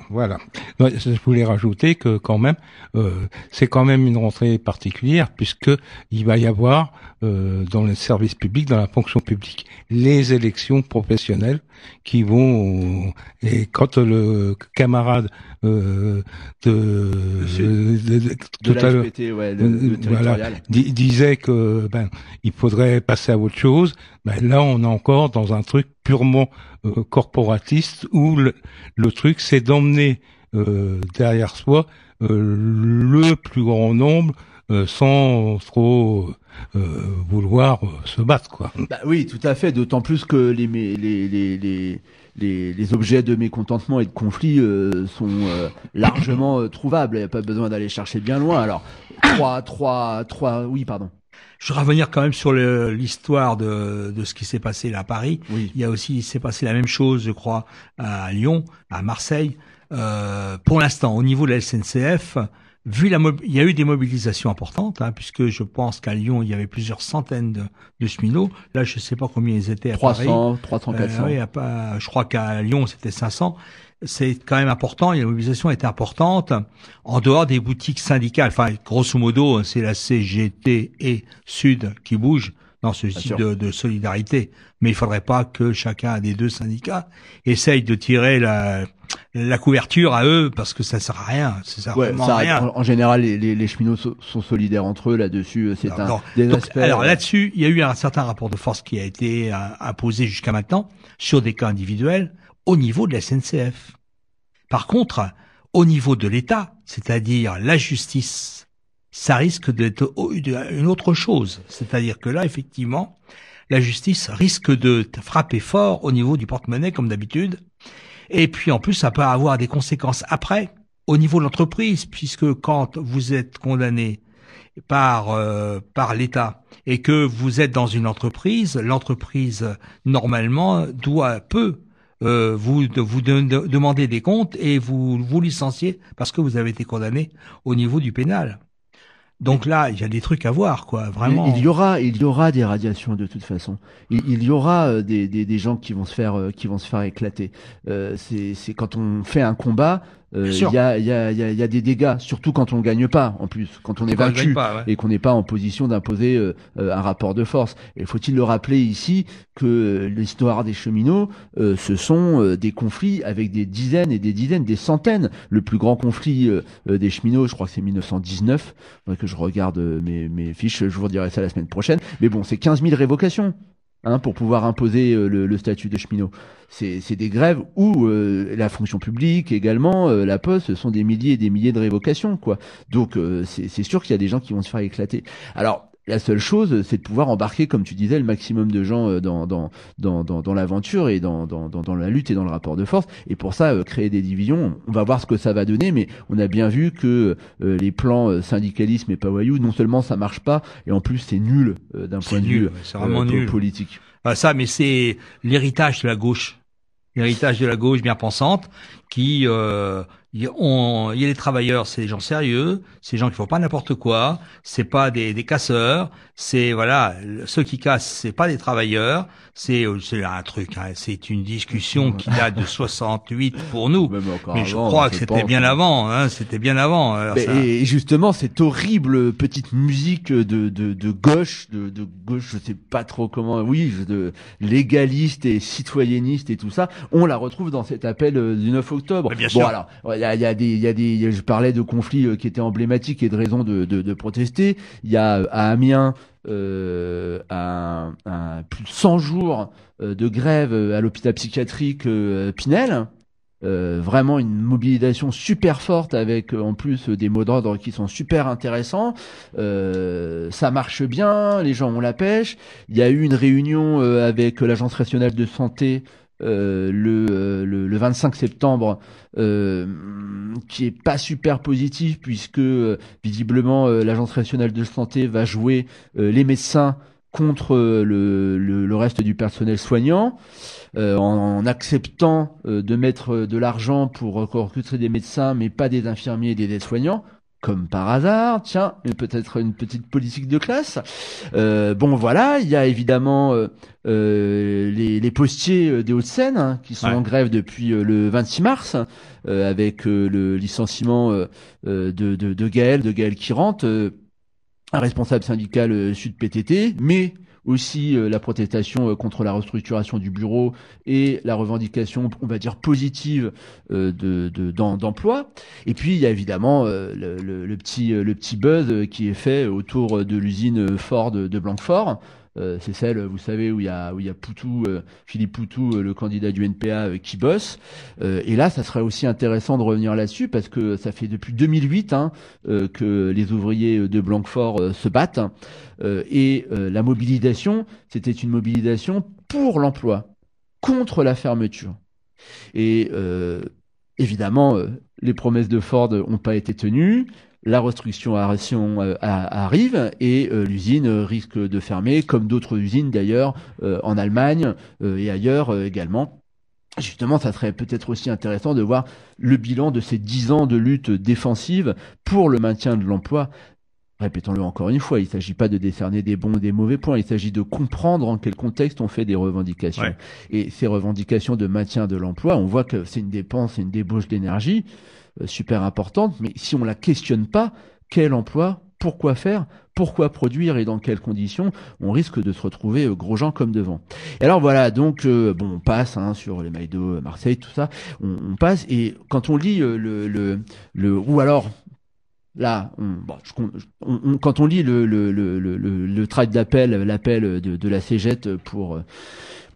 Voilà. Non, Je voulais rajouter que quand même, euh, c'est quand même une rentrée particulière puisque il va y avoir euh, dans le service public, dans la fonction publique, les élections professionnelles qui vont et quand le camarade euh, de, de, de- De tout à ouais, le- le voilà, di- disait que ben il faudrait passer à autre chose. Ben là, on est encore dans un truc purement euh, corporatiste où le, truc c'est d'emmener euh, derrière soi euh, le plus grand nombre euh, sans trop vouloir se battre quoi. Bah oui, tout à fait. D'autant plus que les, les, les, les, les, objets de mécontentement et de conflit sont largement trouvables. Il n'y a pas besoin d'aller chercher bien loin. Alors, trois, trois, trois. Oui, pardon. Je vais revenir quand même sur l'histoire de, de ce qui s'est passé là à Paris. Oui. Il y a aussi, il s'est passé la même chose, je crois, à Lyon, à Marseille. Euh, pour l'instant, au niveau de la SNCF, vu la, il y a eu des mobilisations importantes, hein, puisque je pense qu'à Lyon, il y avait plusieurs centaines de, de cheminots. Là, je ne sais pas combien ils étaient à 300, Paris. 300, Euh, 400. oui, à je crois qu'à Lyon, c'était 500. C'est quand même important, et la mobilisation était importante en dehors des boutiques syndicales. Enfin, grosso modo, c'est la CGT et Sud qui bougent dans ce Bien type sûr. de, de solidarité. Mais il faudrait pas que chacun des deux syndicats essaye de tirer la, la couverture à eux parce que ça sert à rien. Ça sert Ouais, ça, rien. en, en général, les, les, les cheminots so- sont solidaires entre eux là-dessus. C'est Alors, un non. des Donc, aspects. alors euh, là-dessus, il y a eu un certain rapport de force qui a été euh, imposé jusqu'à maintenant sur des cas individuels au niveau de la SNCF. Par contre, au niveau de l'État, c'est-à-dire la justice, ça risque d'être une autre chose. C'est-à-dire que là, effectivement, la justice risque de frapper fort au niveau du porte-monnaie, comme d'habitude. Et puis, en plus, ça peut avoir des conséquences après, au niveau de l'entreprise, puisque quand vous êtes condamné par euh, par l'État et que vous êtes dans une entreprise, l'entreprise normalement doit peut euh, vous vous de- de- demander des comptes et vous vous licencier parce que vous avez été condamné au niveau du pénal. Donc là, il y a des trucs à voir, quoi, vraiment. Il, il y aura, il y aura des radiations de toute façon. Il, il y aura euh, des, des, des gens qui vont se faire, euh, qui vont se faire éclater. Euh, c'est, c'est quand on fait un combat, il sûr. y a, il y a, il y a, il y a des dégâts, surtout quand on gagne pas. En plus, quand on est Quand vaincu gagne pas, ouais. et qu'on n'est pas en position d'imposer euh, euh, un rapport de force. Et faut-il le rappeler ici que euh, l'histoire des cheminots, euh, ce sont euh, des conflits avec des dizaines et des dizaines, des centaines. Le plus grand conflit euh, euh, des cheminots, je crois que c'est 1919. Faudrait que je regarde euh, mes, mes fiches, je vous redirai ça la semaine prochaine. Mais bon, c'est 15 000 révocations. Hein, pour pouvoir imposer euh, le, le statut de cheminot. C'est des grèves où euh, la fonction publique également, euh, la poste, ce sont des milliers et des milliers de révocations, quoi. Donc euh, c'est c'est sûr qu'il y a des gens qui vont se faire éclater. Alors la seule chose, c'est de pouvoir embarquer, comme tu disais, le maximum de gens euh, dans dans dans dans, dans l'aventure et dans, dans dans dans la lutte et dans le rapport de force. Et pour ça, euh, créer des divisions, on va voir ce que ça va donner. Mais on a bien vu que euh, les plans euh, syndicalisme et Pawayou, non seulement ça marche pas, et en plus c'est nul euh, d'un point de vue c'est vraiment nul. politique. Bah, ça, mais c'est l'héritage de la gauche, l'héritage de la gauche bien pensante, qui euh, y- on- il y a les travailleurs, c'est des gens sérieux, c'est des gens qui font pas n'importe quoi, c'est pas des, des casseurs, c'est voilà, ceux qui cassent, c'est pas des travailleurs, c'est euh, c'est un truc, hein, c'est une discussion qui (laughs) date de 68 pour nous, encore mais je avant, crois que c'était bien avant, hein, c'était bien avant. alors Mais- ça- et justement, cette horrible petite musique de, de, de gauche, de, de gauche, je sais pas trop comment, oui, de légaliste et citoyenniste et tout ça, on la retrouve dans cet appel euh, du 9 octobre. Mais bien bon sûr. alors, il y y a des, y a des, je parlais de conflits euh, qui étaient emblématiques et de raisons de, de, protester. Il y a euh, à Amiens euh, plus de 100 jours de grève à l'hôpital psychiatrique Pinel. Vraiment une mobilisation super forte avec en plus des mots d'ordre qui sont super intéressants. Ça marche bien, les gens ont la pêche. Il y a eu une réunion avec l'Agence nationale de santé euh, le, euh, le, le 25 septembre euh, qui est pas super positif puisque visiblement l'Agence nationale de santé va jouer les médecins contre le, le, reste du personnel soignant en, acceptant de mettre de l'argent pour recruter des médecins mais pas des infirmiers et des aides-soignants comme par hasard, tiens, peut-être une petite politique de classe. Euh, bon, voilà, il y a évidemment euh, euh, les, les postiers des Hauts-de-Seine hein, qui sont Ouais. en grève depuis le 26 mars, euh, avec le licenciement de, de, de Gaël, de Gaël qui rentre, euh, un responsable syndical euh, Sud PTT, mais aussi euh, la protestation euh, contre la restructuration du bureau et la revendication, on va dire, positive euh, de, de, d'em- d'emploi. Et puis il y a évidemment le, petit, le petit buzz qui est fait autour de l'usine Ford de Blanquefort. Euh, c'est celle, vous savez, où il y a, où il y a Poutou, euh, Philippe Poutou, euh, le candidat du NPA, euh, qui bosse. Euh, et là, ça serait aussi intéressant de revenir là-dessus parce que ça fait depuis 2008 hein, que les ouvriers de Blanquefort se battent. Euh, et la mobilisation, c'était une mobilisation pour l'emploi, contre la fermeture. Et évidemment, les promesses de Ford n'ont pas été tenues. La restructuration euh, arrive et euh, l'usine euh, risque de fermer, comme d'autres usines d'ailleurs euh, en Allemagne euh, et ailleurs euh, également. Justement, ça serait peut-être aussi intéressant de voir le bilan de ces dix ans de lutte défensive pour le maintien de l'emploi. Répétons-le encore une fois, il ne s'agit pas de décerner des bons ou des mauvais points, il s'agit de comprendre en quel contexte on fait des revendications. Ouais. Et ces revendications de maintien de l'emploi, on voit que c'est une dépense, une débauche d'énergie euh, super importante, mais si on la questionne pas, quel emploi, pourquoi faire, pourquoi produire et dans quelles conditions, on risque de se retrouver euh, gros gens comme devant. Et alors voilà, donc euh, bon, on passe hein, sur les mailles d'eau, Marseille, tout ça, on, passe et quand on lit euh, le, le, le ou alors là, on, bon, quand on lit le, le, le, le, le, tract d'appel, l'appel de, de la CGT pour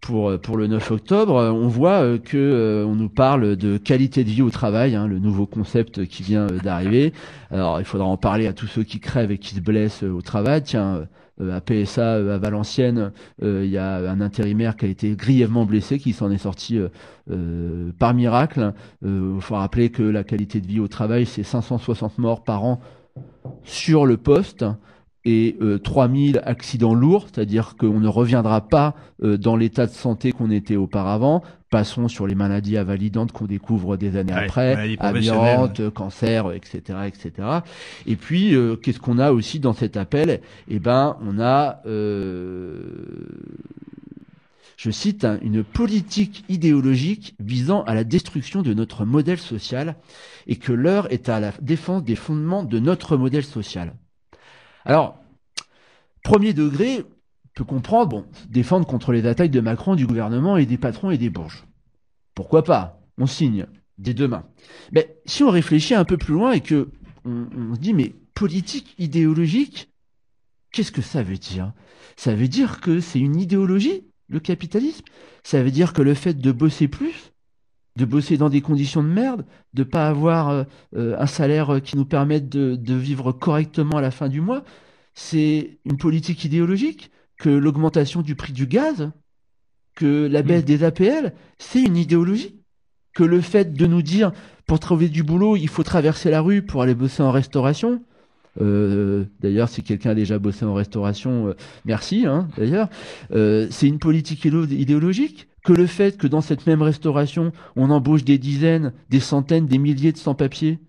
pour pour le 9 octobre, on voit euh, que euh, on nous parle de qualité de vie au travail, hein, le nouveau concept qui vient euh, d'arriver. Alors, il faudra en parler à tous ceux qui crèvent et qui se blessent euh, au travail. Tiens, euh, à PSA euh, à Valenciennes, euh, il y a un intérimaire qui a été grièvement blessé, qui s'en est sorti euh, euh, par miracle. Il faut rappeler que la qualité de vie au travail, c'est 560 morts par an sur le poste et euh, 3000 accidents lourds, c'est-à-dire qu'on ne reviendra pas euh, dans l'état de santé qu'on était auparavant. Passons sur les maladies invalidantes qu'on découvre des années Ouais, après, maladies professionnelles, amiante, euh, cancer, etc., etc. Et puis, euh, qu'est-ce qu'on a aussi dans cet appel? Eh ben, on a, euh, je cite, hein, une politique idéologique visant à la destruction de notre modèle social et que l'heure est à la défense des fondements de notre modèle social. Alors, premier degré, peut comprendre, bon, défendre contre les attaques de Macron, du gouvernement et des patrons et des bourges. Pourquoi pas? On signe dès demain. Mais si on réfléchit un peu plus loin et que on, on se dit, mais politique idéologique, qu'est-ce que ça veut dire? Ça veut dire que c'est une idéologie le capitalisme? Ça veut dire que le fait de bosser plus, de bosser dans des conditions de merde, de pas avoir euh, euh, un salaire qui nous permette de, de vivre correctement à la fin du mois, c'est une politique idéologique, que l'augmentation du prix du gaz, que la baisse des APL, c'est une idéologie. Que le fait de nous dire, pour trouver du boulot, il faut traverser la rue pour aller bosser en restauration. Euh, d'ailleurs, si quelqu'un a déjà bossé en restauration, euh, merci. Hein, d'ailleurs, euh, c'est une politique idéo- idéologique. Que le fait que dans cette même restauration, on embauche des dizaines, des centaines, des milliers de sans-papiers,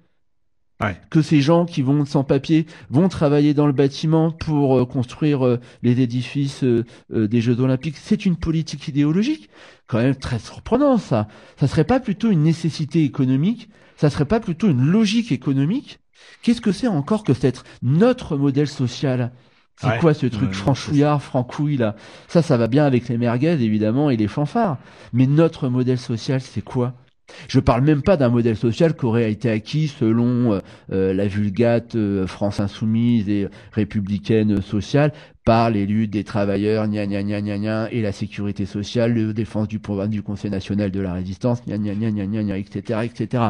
que ces gens qui vont sans papier vont travailler dans le bâtiment pour euh, construire euh, les édifices euh, des Jeux Olympiques, c'est une politique idéologique. Quand même très surprenant ça. Ça serait pas plutôt une nécessité économique. Ça serait pas plutôt une logique économique. Qu'est-ce que c'est encore que cette notre modèle social? C'est Ouais. quoi ce truc Ouais, franchouillard, francouille là? Ça, ça va bien avec les merguez évidemment et les fanfares. Mais notre modèle social, c'est quoi? Je parle même pas d'un modèle social qui aurait été acquis selon euh, euh, la vulgate euh, France insoumise et républicaine sociale par les luttes des travailleurs, gna gna gna gna gna, et la sécurité sociale, le défense du programme du Conseil national de la résistance, gna gna gna gna, gna etc., etc.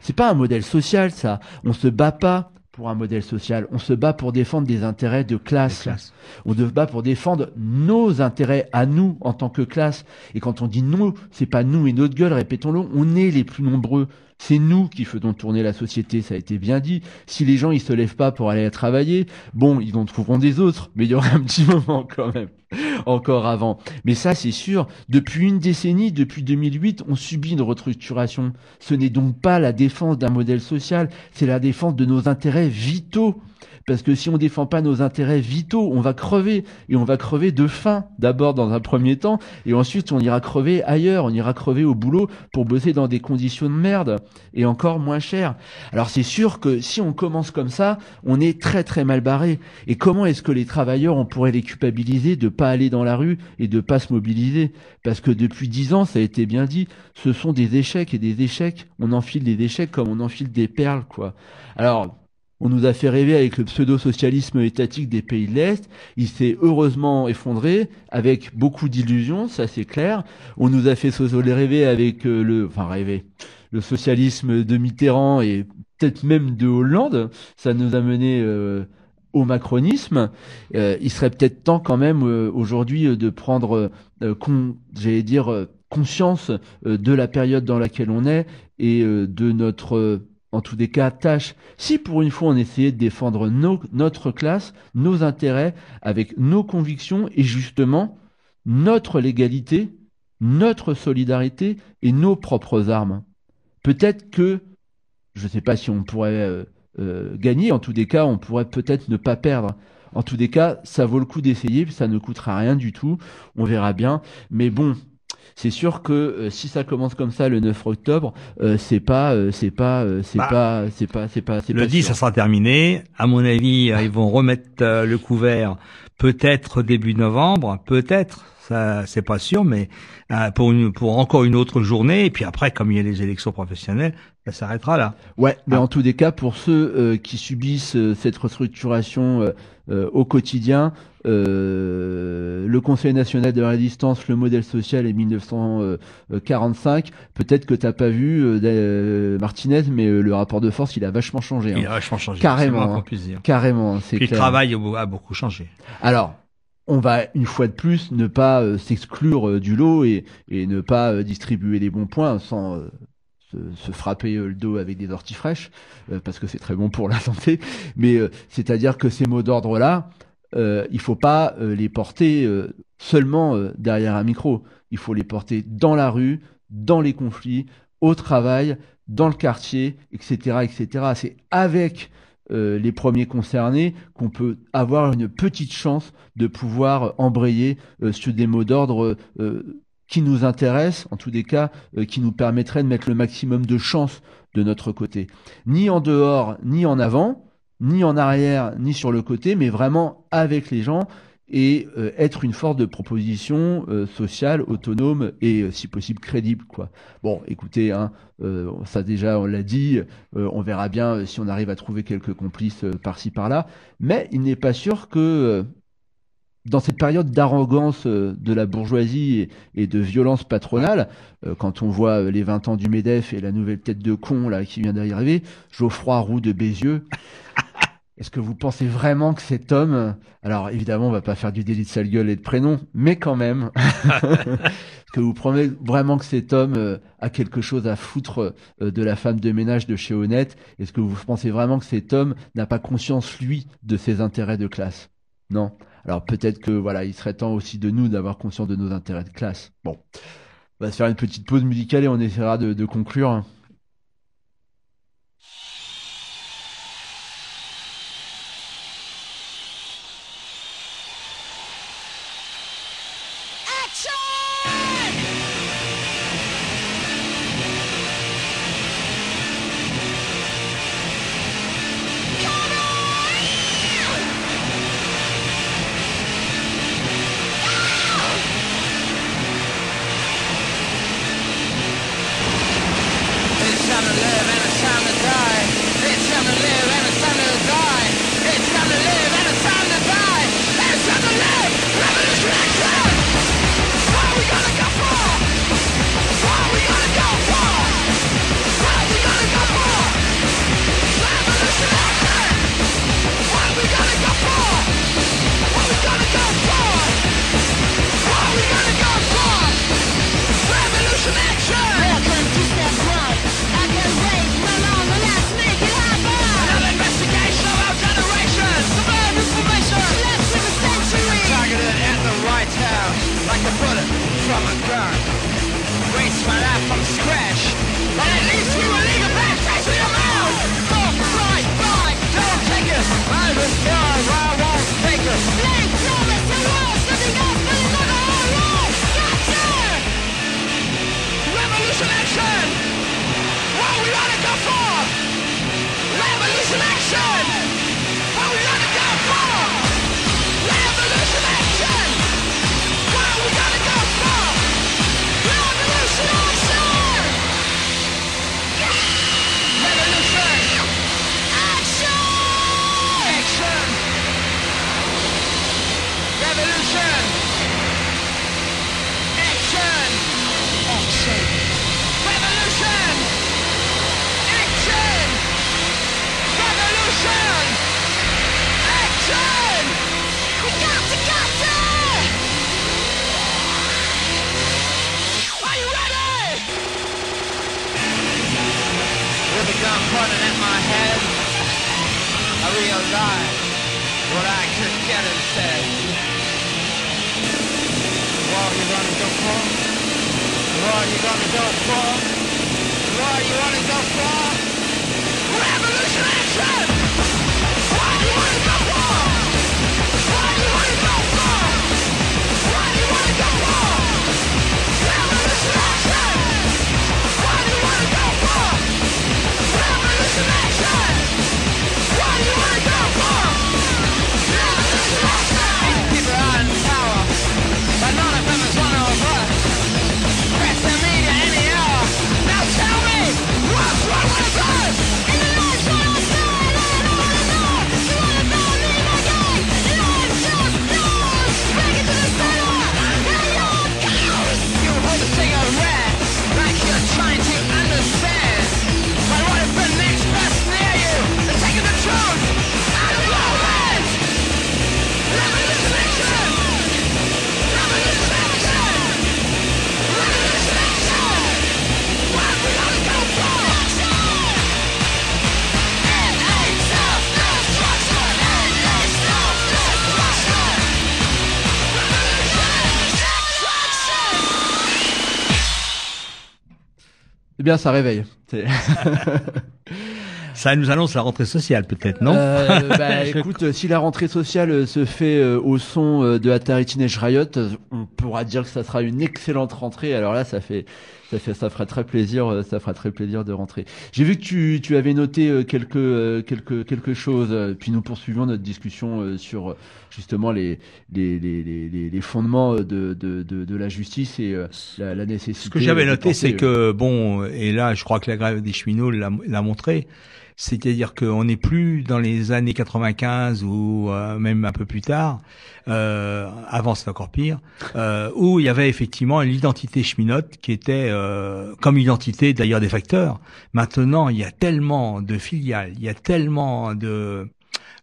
C'est pas un modèle social, ça. On se bat pas pour un modèle social. On se bat pour défendre des intérêts de classe. On se bat pour défendre nos intérêts à nous en tant que classe. Et quand on dit nous, c'est pas nous et notre gueule, répétons-le, on est les plus nombreux. C'est nous qui faisons tourner la société, ça a été bien dit. Si les gens ils se lèvent pas pour aller travailler, bon, ils en trouveront des autres, mais il y aura un petit (laughs) moment quand même, encore avant. Mais ça, c'est sûr, depuis une décennie, depuis 2008, on subit une restructuration. Ce n'est donc pas la défense d'un modèle social, c'est la défense de nos intérêts vitaux. Parce que si on défend pas nos intérêts vitaux, on va crever. Et on va crever de faim, d'abord dans un premier temps, et ensuite on ira crever ailleurs, on ira crever au boulot pour bosser dans des conditions de merde, et encore moins cher. Alors c'est sûr que si on commence comme ça, on est très très mal barré. Et comment est-ce que les travailleurs, on pourrait les culpabiliser de pas aller dans la rue et de pas se mobiliser? Parce que depuis dix ans, ça a été bien dit, ce sont des échecs et des échecs. On enfile des échecs comme on enfile des perles, quoi. Alors, on nous a fait rêver avec le pseudo-socialisme étatique des pays de l'Est. Il s'est heureusement effondré avec beaucoup d'illusions, ça c'est clair. On nous a fait rêver avec euh, le, enfin rêver, le socialisme de Mitterrand et peut-être même de Hollande. Ça nous a mené euh, au macronisme. Euh, il serait peut-être temps quand même aujourd'hui de prendre, dire, conscience de la période dans laquelle on est et de notre en tous des cas, tâche. Si pour une fois on essayait de défendre notre classe, nos intérêts, avec nos convictions et justement notre légalité, notre solidarité et nos propres armes. Peut-être que, je ne sais pas si on pourrait euh, euh, gagner, en tous des cas, on pourrait peut-être ne pas perdre. En tous des cas, ça vaut le coup d'essayer, ça ne coûtera rien du tout, on verra bien. Mais bon, c'est sûr que euh, si ça commence comme ça le 9 octobre, euh, c'est pas, euh, c'est pas, euh, c'est Bah, pas, c'est pas, c'est pas, c'est Le pas 10, sûr. ça sera terminé. À mon avis, euh, ils vont remettre euh, le couvert peut-être début novembre, peut-être. Ça, c'est pas sûr, mais pour une, pour encore une autre journée. Et puis après, comme il y a les élections professionnelles, ça s'arrêtera là. Ouais, mais Ah. en tous des cas, pour ceux euh, qui subissent cette restructuration au quotidien, euh, le Conseil national de la résistance, le modèle social et 1945, peut-être que t'as pas vu euh, euh, Martinez, mais euh, le rapport de force, il a vachement changé. Il hein. a vachement changé. Carrément, le hein. carrément, c'est Puis le clair. travail a beaucoup changé. Alors, on va une fois de plus ne pas euh, s'exclure euh, du lot et, et ne pas euh, distribuer les bons points sans se, se frapper le dos avec des orties fraîches, parce que c'est très bon pour la santé. Mais euh, c'est-à-dire que ces mots d'ordre-là, euh, il faut pas euh, les porter euh, seulement euh, derrière un micro. Il faut les porter dans la rue, dans les conflits, au travail, dans le quartier, etc., etc. C'est avec les premiers concernés qu'on peut avoir une petite chance de pouvoir embrayer sur des mots d'ordre qui nous intéressent, en tous des cas, qui nous permettraient de mettre le maximum de chance de notre côté. Ni en dehors, ni en avant, ni en arrière, ni sur le côté, mais vraiment avec les gens et euh, être une force de proposition euh, sociale, autonome et euh, si possible crédible quoi. Bon, écoutez, hein, ça déjà on l'a dit, on verra bien si on arrive à trouver quelques complices par-ci par-là, mais il n'est pas sûr que dans cette période d'arrogance de la bourgeoisie et, de violence patronale, quand on voit les 20 ans du MEDEF et la nouvelle tête de con là qui vient d'arriver, Geoffroy Roux de Bézieux, est-ce que vous pensez vraiment que cet homme, alors évidemment on va pas faire du délit de sale gueule et de prénom, mais quand même, (laughs) est-ce que vous prenez vraiment que cet homme euh, a quelque chose à foutre euh, de la femme de ménage de chez Honnête? Est-ce que vous pensez vraiment que cet homme n'a pas conscience lui de ses intérêts de classe? Non? Alors peut-être que voilà, il serait temps aussi de nous d'avoir conscience de nos intérêts de classe. Bon, on va se faire une petite pause musicale et on essaiera de, de conclure. A gun pointing at my head, I realized what I could get instead. What you gonna go for? What you gonna go for? What you wanna go for? Revolution action! What you wanna go for? Eh bien, ça réveille. (laughs) Ça nous annonce la rentrée sociale, peut-être, non Euh, (laughs) bah, écoute, si la rentrée sociale euh, se fait euh, au son euh, de Atari Teenage Riot, on pourra dire que ça sera une excellente rentrée. Alors là, ça fait, ça fait, ça fera très plaisir, euh, ça fera très plaisir de rentrer. J'ai vu que tu, tu avais noté euh, quelques, euh, quelques, quelque chose. Puis nous poursuivons notre discussion sur justement les, les, les, les, les- fondements de, de, de, de la justice et la, la nécessité. Ce que j'avais noté, c'est que, bon, et là, je crois que la grève des cheminots l'a l'a montré, C'est-à-dire qu'on n'est plus dans les années 95 ou euh, même un peu plus tard, euh, avant c'est encore pire, euh, où il y avait effectivement l'identité cheminote qui était euh, comme identité d'ailleurs des facteurs. Maintenant, il y a tellement de filiales, il y a tellement de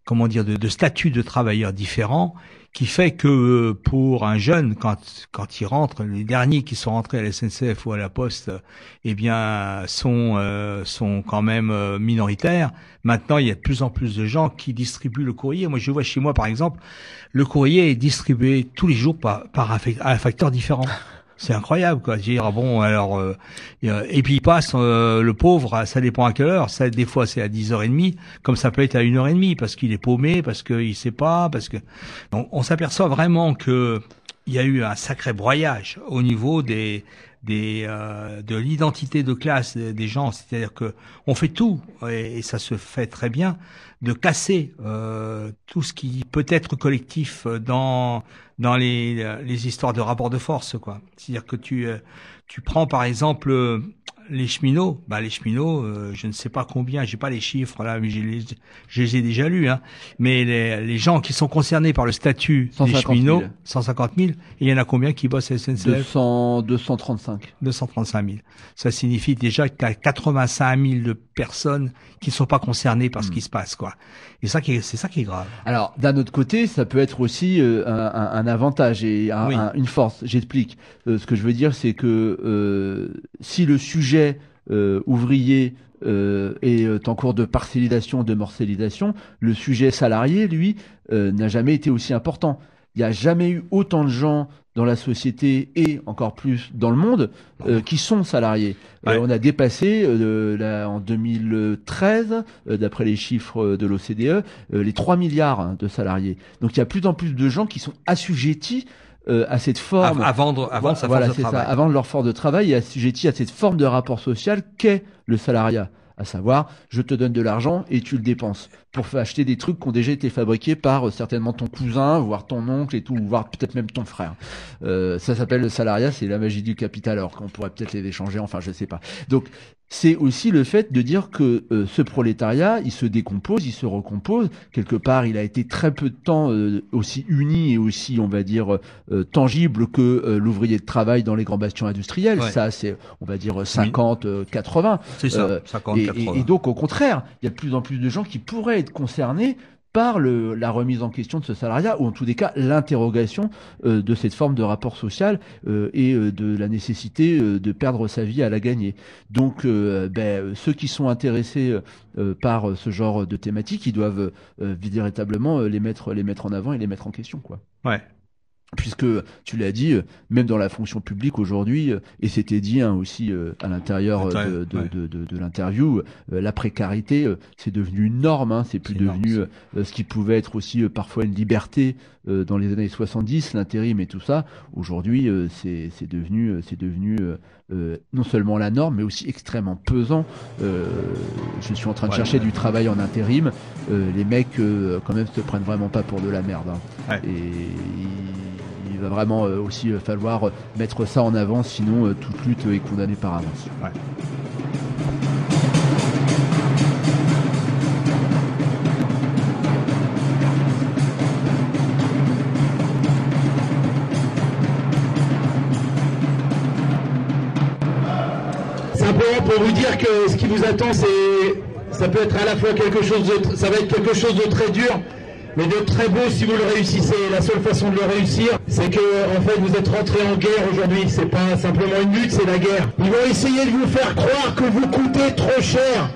comment dire de, de statuts de travailleurs différents qui fait que euh, pour un jeune, quand quand il rentre, les derniers qui sont rentrés à la SNCF ou à la Poste, eh bien sont euh, sont quand même euh, minoritaires. Maintenant, il y a de plus en plus de gens qui distribuent le courrier. Moi, je vois chez moi, par exemple, le courrier est distribué tous les jours par par un fac- un facteur différent. C'est incroyable, quoi. Dire, bon, alors, euh, et, euh, et puis il passe, euh, le pauvre, ça dépend à quelle heure. Ça, des fois, c'est à 10h30, comme ça peut être à 1h30, parce qu'il est paumé, parce qu'il sait pas, parce que... Donc, on s'aperçoit vraiment que il y a eu un sacré broyage au niveau des euh, de l'identité de classe des gens, c'est-à-dire que on fait tout et, ça se fait très bien de casser euh, tout ce qui peut être collectif dans dans les les histoires de rapport de force quoi. C'est-à-dire que tu euh, tu prends par exemple les cheminots, bah les cheminots, euh, je ne sais pas combien, j'ai pas les chiffres là, mais je les, je les ai déjà lus, hein. Mais les, les gens qui sont concernés par le statut des 150 000. cheminots, 150 000, et il y en a combien qui bossent à SNCF 200, 235. 235 000. Ça signifie déjà que tu as 85 000 de personnes qui ne sont pas concernées par ce qui se passe, quoi. Et ça c'est ça qui est grave. Alors, d'un autre côté, ça peut être aussi euh, un, un- un avantage et un- Oui. un- une force. J'explique. Euh, ce que je veux dire, c'est que euh, si le sujet euh, ouvrier euh, est euh, en cours de parcellisation, de morcellisation, le sujet salarié, lui, euh, n'a jamais été aussi important. Il n'y a jamais eu autant de gens dans la société et encore plus dans le monde euh, qui sont salariés. On a dépassé euh, en 2013, euh, d'après les chiffres de l'OCDE, euh, les 3 milliards hein, de salariés. Donc il y a plus en plus de gens qui sont assujettis euh, à cette forme. À- à vendre- sa voilà, force de ça, travail. à vendre leur force de travail et à cette forme de rapport social qu'est le salariat. À savoir, je te donne de l'argent et tu le dépenses pour acheter des trucs qui ont déjà été fabriqués par euh, certainement ton cousin, voire ton oncle et tout, voire peut-être même ton frère. Euh, ça s'appelle le salariat, c'est la magie du capital, alors qu'on pourrait peut-être les échanger, enfin je sais pas. Donc c'est aussi le fait de dire que euh, ce prolétariat, il se décompose, il se recompose. Quelque part, il a été très peu de temps euh, aussi uni et aussi, on va dire, euh, tangible que euh, l'ouvrier de travail dans les grands bastions industriels. Ouais. Ça, c'est, on va dire, 50, euh, 80. C'est ça, 50, et, et- 80. et donc, au contraire, il y a de plus en plus de gens qui pourraient être concernés par le, la remise en question de ce salariat, ou en tous les cas l'interrogation euh, de cette forme de rapport social euh, et euh, de la nécessité de perdre sa vie à la gagner. Donc, ben, ceux qui sont intéressés par ce genre de thématique, ils doivent véritablement les mettre, les mettre en avant et les mettre en question, quoi. Ouais. Puisque tu l'as dit, euh, même dans la fonction publique aujourd'hui, euh, et c'était dit hein, aussi euh, à l'intérieur de, de, Ouais. de, de, de l'interview, euh, la précarité, euh, c'est devenu une norme, hein, c'est plus devenu ce qui pouvait être aussi parfois une liberté dans les années 70, l'intérim et tout ça. Aujourd'hui, c'est devenu, c'est devenu non seulement la norme, mais aussi extrêmement pesant. Je suis en train de Ouais, chercher ouais. du travail en intérim. Les mecs, quand même, se prennent vraiment pas pour de la merde. hein. Et il, va vraiment euh, aussi euh, falloir euh, mettre ça en avant, sinon euh, toute lutte est condamnée par avance. Simplement pour vous dire que ce qui vous attend, c'est, ça peut être à la fois quelque chose de, ça va être quelque chose de très dur, mais de très beau si vous le réussissez. La seule façon de le réussir, c'est que, en fait, vous êtes rentré en guerre aujourd'hui. C'est pas simplement une lutte, c'est la guerre. Ils vont essayer de vous faire croire que vous coûtez trop cher.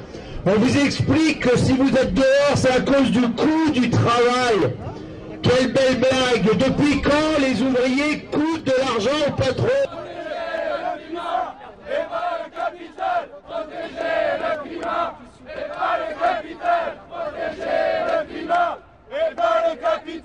On vous explique que si vous êtes dehors, c'est à cause du coût du travail. Quelle belle blague Depuis quand les ouvriers coûtent de l'argent au patron Et pas le capital, protéger le climat. Et pas le capital, protéger le climat. Et pas le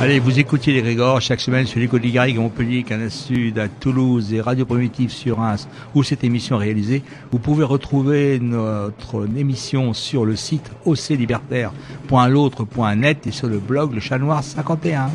Allez, vous écoutez les Grégor chaque semaine sur l'écho de à Montpellier, Canal Sud, à Toulouse et Radio Primitive sur Reims, où cette émission est réalisée. Vous pouvez retrouver notre émission sur le site oclibertaire.l'autre.net et sur le blog Le Chat Noir 51.